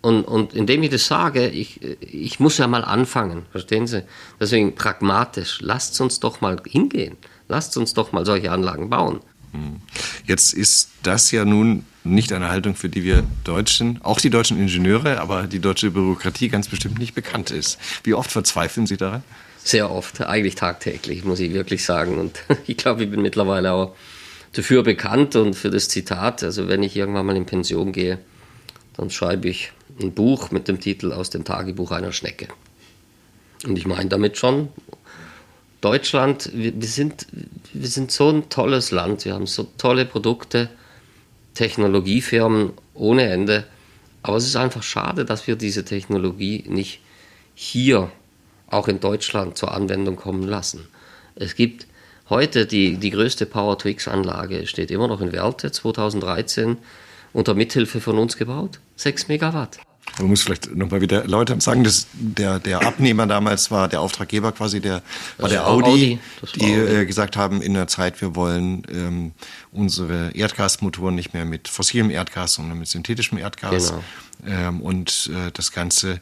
Und, und indem ich das sage, ich, ich muss ja mal anfangen, verstehen Sie? Deswegen pragmatisch, lasst uns doch mal hingehen. Lasst uns doch mal solche Anlagen bauen. Hm.
Jetzt ist das ja nun nicht eine Haltung, für die wir Deutschen, auch die deutschen Ingenieure, aber die deutsche Bürokratie ganz bestimmt nicht bekannt ist. Wie oft verzweifeln Sie daran?
Sehr oft, eigentlich tagtäglich, muss ich wirklich sagen. Und ich glaube, ich bin mittlerweile auch dafür bekannt und für das Zitat. Also wenn ich irgendwann mal in Pension gehe, dann schreibe ich ein Buch mit dem Titel Aus dem Tagebuch einer Schnecke. Und ich meine damit schon, Deutschland, wir, wir, sind, wir sind so ein tolles Land, wir haben so tolle Produkte, Technologiefirmen ohne Ende. Aber es ist einfach schade, dass wir diese Technologie nicht hier, auch in Deutschland, zur Anwendung kommen lassen. Es gibt heute die, die größte Power-to-X-Anlage, steht immer noch in Werte, 2013 unter Mithilfe von uns gebaut. 6 Megawatt.
Man muss vielleicht nochmal wieder Leute sagen, dass der, der Abnehmer damals war, der Auftraggeber quasi, der war der Audi, Audi. die Audi. Äh, gesagt haben, in der Zeit, wir wollen ähm, unsere Erdgasmotoren nicht mehr mit fossilem Erdgas, sondern mit synthetischem Erdgas. Genau. Ähm, und äh, das Ganze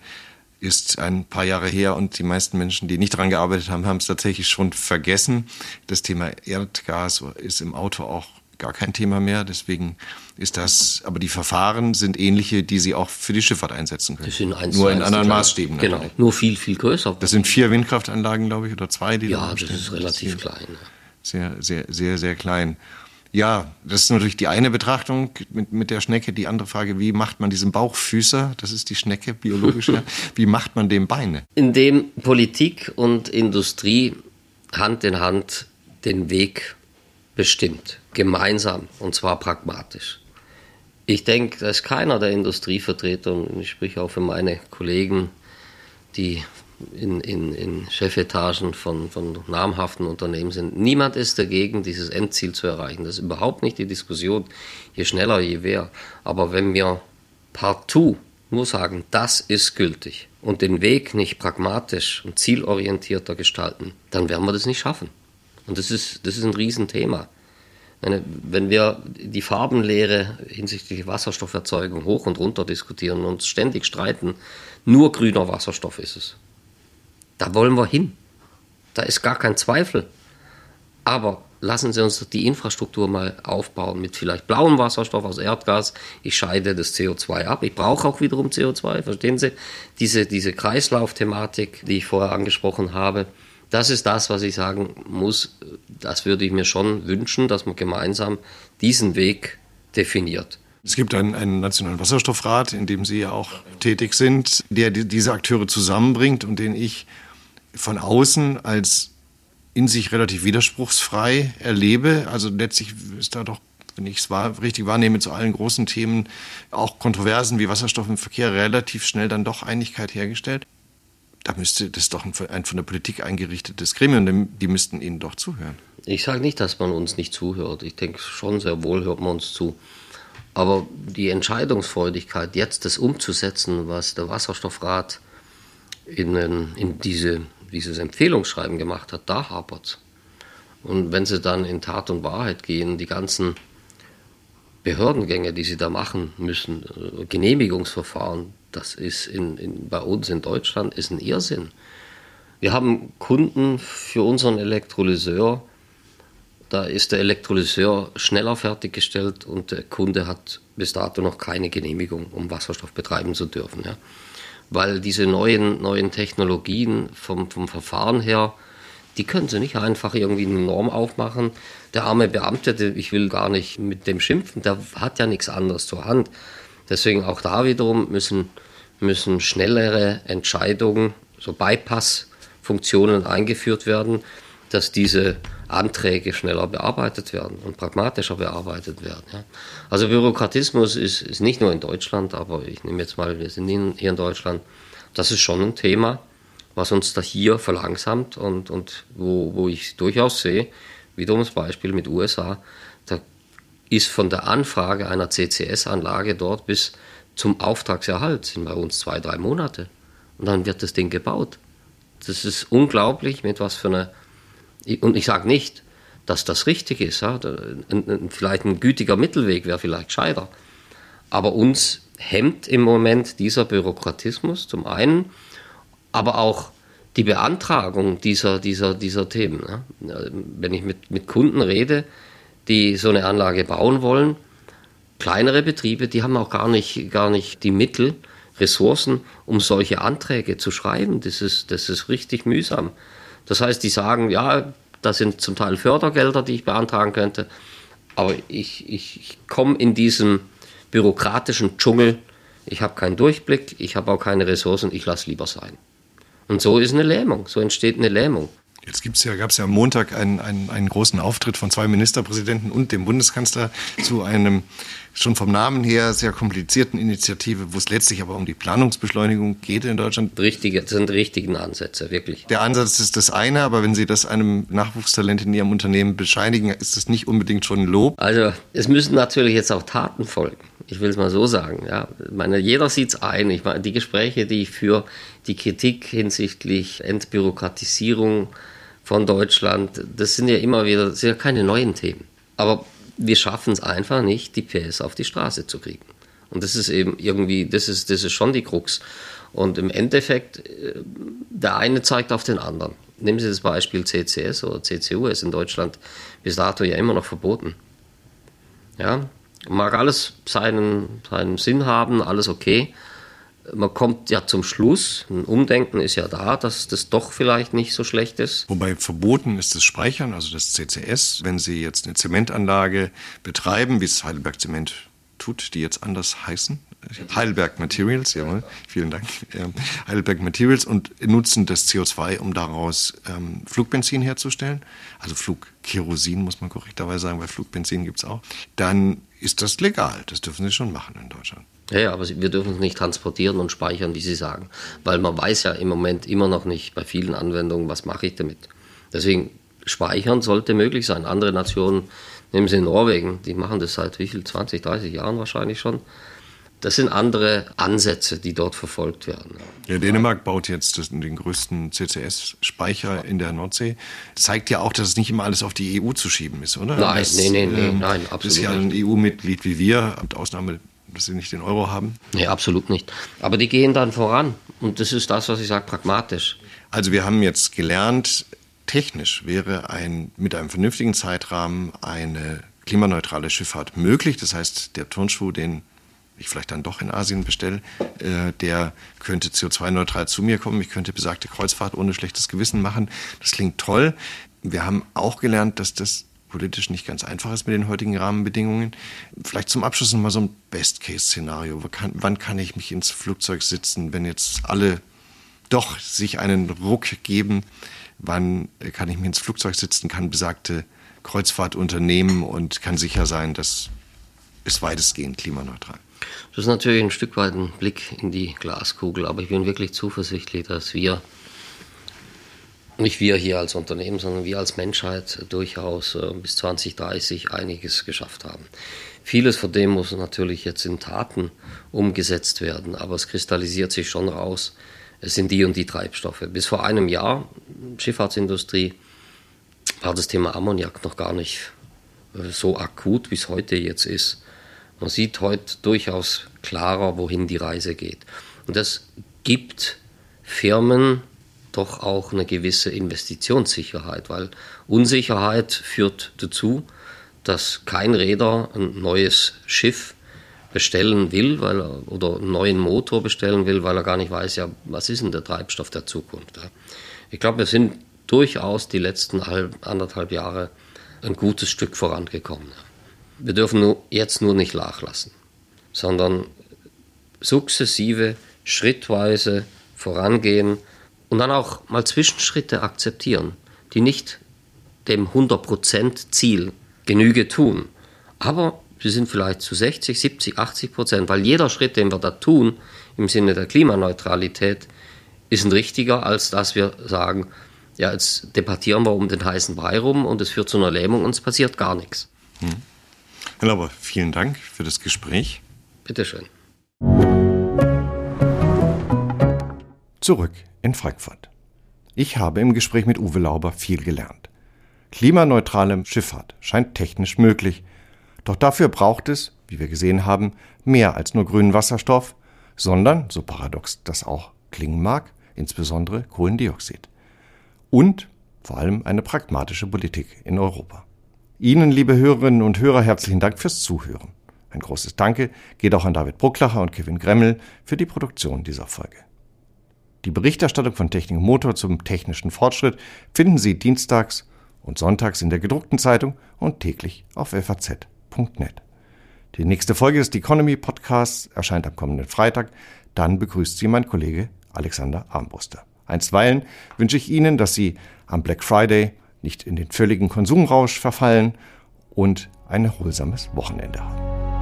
ist ein paar Jahre her und die meisten Menschen, die nicht daran gearbeitet haben, haben es tatsächlich schon vergessen. Das Thema Erdgas ist im Auto auch gar kein Thema mehr. Deswegen ist das, aber die Verfahren sind ähnliche, die Sie auch für die Schifffahrt einsetzen können. Das sind eins nur in anderen Maßstäben.
Genau, natürlich. nur viel, viel größer.
Das sind vier Windkraftanlagen, glaube ich, oder zwei, die
Ja, da das ist relativ das klein.
Sehr, sehr, sehr, sehr klein. Ja, das ist natürlich die eine Betrachtung mit, mit der Schnecke. Die andere Frage, wie macht man diesen Bauchfüßer, das ist die Schnecke biologisch, wie macht man dem Beine?
Indem Politik und Industrie Hand in Hand den Weg bestimmt, gemeinsam und zwar pragmatisch. Ich denke, dass keiner der Industrievertreter, und ich spreche auch für meine Kollegen, die in, in, in Chefetagen von, von namhaften Unternehmen sind, niemand ist dagegen, dieses Endziel zu erreichen. Das ist überhaupt nicht die Diskussion, je schneller, je mehr. Aber wenn wir partout nur sagen, das ist gültig und den Weg nicht pragmatisch und zielorientierter gestalten, dann werden wir das nicht schaffen. Und das ist, das ist ein Riesenthema. Wenn wir die Farbenlehre hinsichtlich Wasserstofferzeugung hoch und runter diskutieren und uns ständig streiten, nur grüner Wasserstoff ist es. Da wollen wir hin. Da ist gar kein Zweifel. Aber lassen Sie uns die Infrastruktur mal aufbauen mit vielleicht blauem Wasserstoff aus Erdgas. Ich scheide das CO2 ab. Ich brauche auch wiederum CO2, verstehen Sie? Diese, diese Kreislaufthematik, die ich vorher angesprochen habe, das ist das, was ich sagen muss. Das würde ich mir schon wünschen, dass man gemeinsam diesen Weg definiert.
Es gibt einen, einen nationalen Wasserstoffrat, in dem Sie ja auch tätig sind, der die, diese Akteure zusammenbringt und den ich von außen als in sich relativ widerspruchsfrei erlebe. Also letztlich ist da doch, wenn ich es richtig wahrnehme, zu allen großen Themen, auch Kontroversen wie Wasserstoff im Verkehr, relativ schnell dann doch Einigkeit hergestellt da müsste das doch ein, von der Politik eingerichtetes Gremium, die müssten Ihnen doch zuhören.
Ich sage nicht, dass man uns nicht zuhört. Ich denke schon sehr wohl hört man uns zu. Aber die Entscheidungsfreudigkeit, jetzt das umzusetzen, was der Wasserstoffrat in, in diese, dieses Empfehlungsschreiben gemacht hat, da hapert Und wenn sie dann in Tat und Wahrheit gehen, die ganzen Behördengänge, die sie da machen müssen, Genehmigungsverfahren, das ist in, in, bei uns in Deutschland ist ein Irrsinn. Wir haben Kunden für unseren Elektrolyseur. Da ist der Elektrolyseur schneller fertiggestellt und der Kunde hat bis dato noch keine Genehmigung, um Wasserstoff betreiben zu dürfen. Ja. Weil diese neuen, neuen Technologien vom, vom Verfahren her, die können sie nicht einfach irgendwie eine Norm aufmachen. Der arme Beamte, ich will gar nicht mit dem schimpfen, der hat ja nichts anderes zur Hand. Deswegen auch da wiederum müssen, müssen schnellere Entscheidungen, so Bypass-Funktionen eingeführt werden, dass diese Anträge schneller bearbeitet werden und pragmatischer bearbeitet werden. Ja. Also Bürokratismus ist, ist nicht nur in Deutschland, aber ich nehme jetzt mal, wir sind hier in Deutschland, das ist schon ein Thema, was uns da hier verlangsamt und, und wo, wo ich durchaus sehe, wiederum das Beispiel mit USA, da ist von der Anfrage einer CCS-Anlage dort bis zum Auftragserhalt sind bei uns zwei, drei Monate. Und dann wird das Ding gebaut. Das ist unglaublich, mit was für einer. Und ich sage nicht, dass das richtig ist. Ja? Vielleicht ein gütiger Mittelweg wäre vielleicht scheiter. Aber uns hemmt im Moment dieser Bürokratismus zum einen, aber auch die Beantragung dieser, dieser, dieser Themen. Wenn ich mit, mit Kunden rede, die so eine Anlage bauen wollen. Kleinere Betriebe, die haben auch gar nicht, gar nicht die Mittel, Ressourcen, um solche Anträge zu schreiben. Das ist, das ist richtig mühsam. Das heißt, die sagen, ja, das sind zum Teil Fördergelder, die ich beantragen könnte, aber ich, ich, ich komme in diesem bürokratischen Dschungel, ich habe keinen Durchblick, ich habe auch keine Ressourcen, ich lasse lieber sein. Und so ist eine Lähmung, so entsteht eine Lähmung.
Jetzt ja, gab es ja am Montag einen, einen, einen großen Auftritt von zwei Ministerpräsidenten und dem Bundeskanzler zu einem schon vom Namen her sehr komplizierten Initiative, wo es letztlich aber um die Planungsbeschleunigung geht in Deutschland.
Richtige, das sind richtigen Ansätze, wirklich.
Der Ansatz ist das eine, aber wenn Sie das einem Nachwuchstalent in Ihrem Unternehmen bescheinigen, ist das nicht unbedingt schon ein Lob.
Also es müssen natürlich jetzt auch Taten folgen. Ich will es mal so sagen. Ja. Ich meine, jeder sieht es ein. Ich meine, die Gespräche, die ich für die Kritik hinsichtlich Entbürokratisierung von Deutschland, das sind ja immer wieder, sind ja keine neuen Themen. Aber wir schaffen es einfach nicht, die PS auf die Straße zu kriegen. Und das ist eben irgendwie, das ist, das ist schon die Krux. Und im Endeffekt, äh, der eine zeigt auf den anderen. Nehmen Sie das Beispiel CCS oder CCU, ist in Deutschland bis dato ja immer noch verboten. Ja, mag alles seinen, seinen Sinn haben, alles okay man kommt ja zum Schluss, ein Umdenken ist ja da, dass das doch vielleicht nicht so schlecht ist.
Wobei verboten ist das Speichern, also das CCS. Wenn Sie jetzt eine Zementanlage betreiben, wie es Heidelberg Zement tut, die jetzt anders heißen, Heidelberg Materials, jawohl, vielen Dank, Heidelberg Materials und nutzen das CO2, um daraus ähm, Flugbenzin herzustellen, also Flugkerosin muss man korrekterweise sagen, weil Flugbenzin gibt es auch, dann ist das legal, das dürfen Sie schon machen in Deutschland.
Ja, aber wir dürfen es nicht transportieren und speichern, wie Sie sagen. Weil man weiß ja im Moment immer noch nicht bei vielen Anwendungen, was mache ich damit. Deswegen speichern sollte möglich sein. Andere Nationen, nehmen Sie Norwegen, die machen das seit wie viel, 20, 30 Jahren wahrscheinlich schon. Das sind andere Ansätze, die dort verfolgt werden.
Ja, Dänemark baut jetzt den größten CCS-Speicher in der Nordsee. Zeigt ja auch, dass es nicht immer alles auf die EU zu schieben ist, oder?
Nein, das, nee, nee, nee, ähm, nein,
absolut. Ist ja ein EU-Mitglied wie wir, mit Ausnahme dass sie nicht den Euro haben?
Nee, absolut nicht. Aber die gehen dann voran. Und das ist das, was ich sage, pragmatisch.
Also wir haben jetzt gelernt, technisch wäre ein, mit einem vernünftigen Zeitrahmen eine klimaneutrale Schifffahrt möglich. Das heißt, der Turnschuh, den ich vielleicht dann doch in Asien bestelle, äh, der könnte CO2-neutral zu mir kommen. Ich könnte besagte Kreuzfahrt ohne schlechtes Gewissen machen. Das klingt toll. Wir haben auch gelernt, dass das politisch nicht ganz einfach ist mit den heutigen Rahmenbedingungen. Vielleicht zum Abschluss noch mal so ein Best-Case-Szenario. Wann kann ich mich ins Flugzeug sitzen, wenn jetzt alle doch sich einen Ruck geben? Wann kann ich mich ins Flugzeug sitzen, kann besagte Kreuzfahrt unternehmen und kann sicher sein, dass es weitestgehend klimaneutral.
Das ist natürlich ein Stück weit ein Blick in die Glaskugel, aber ich bin wirklich zuversichtlich, dass wir nicht wir hier als Unternehmen, sondern wir als Menschheit durchaus äh, bis 2030 einiges geschafft haben. Vieles von dem muss natürlich jetzt in Taten umgesetzt werden, aber es kristallisiert sich schon raus, es sind die und die Treibstoffe. Bis vor einem Jahr, Schifffahrtsindustrie, war das Thema Ammoniak noch gar nicht äh, so akut, wie es heute jetzt ist. Man sieht heute durchaus klarer, wohin die Reise geht. Und das gibt Firmen, doch auch eine gewisse Investitionssicherheit, weil Unsicherheit führt dazu, dass kein Räder ein neues Schiff bestellen will, weil er, oder einen neuen Motor bestellen will, weil er gar nicht weiß, ja, was ist denn der Treibstoff der Zukunft. Ich glaube, wir sind durchaus die letzten halb, anderthalb Jahre ein gutes Stück vorangekommen. Wir dürfen nur, jetzt nur nicht nachlassen, sondern sukzessive, schrittweise vorangehen und dann auch mal Zwischenschritte akzeptieren, die nicht dem 100% Ziel Genüge tun. Aber wir sind vielleicht zu 60, 70, 80 Prozent, weil jeder Schritt, den wir da tun, im Sinne der Klimaneutralität, ist ein richtiger, als dass wir sagen, ja, jetzt debattieren wir um den heißen Brei rum und es führt zu einer Lähmung und es passiert gar nichts. Hm.
Herr Lauber, vielen Dank für das Gespräch.
Bitteschön.
Zurück in Frankfurt. Ich habe im Gespräch mit Uwe Lauber viel gelernt. Klimaneutrale Schifffahrt scheint technisch möglich, doch dafür braucht es, wie wir gesehen haben, mehr als nur grünen Wasserstoff, sondern, so paradox das auch klingen mag, insbesondere Kohlendioxid. Und vor allem eine pragmatische Politik in Europa. Ihnen, liebe Hörerinnen und Hörer, herzlichen Dank fürs Zuhören. Ein großes Danke geht auch an David Brucklacher und Kevin Gremmel für die Produktion dieser Folge. Die Berichterstattung von Technik Motor zum technischen Fortschritt finden Sie dienstags und sonntags in der gedruckten Zeitung und täglich auf faz.net. Die nächste Folge des Economy Podcasts erscheint am kommenden Freitag. Dann begrüßt Sie mein Kollege Alexander Armbruster. Einstweilen wünsche ich Ihnen, dass Sie am Black Friday nicht in den völligen Konsumrausch verfallen und ein erholsames Wochenende haben.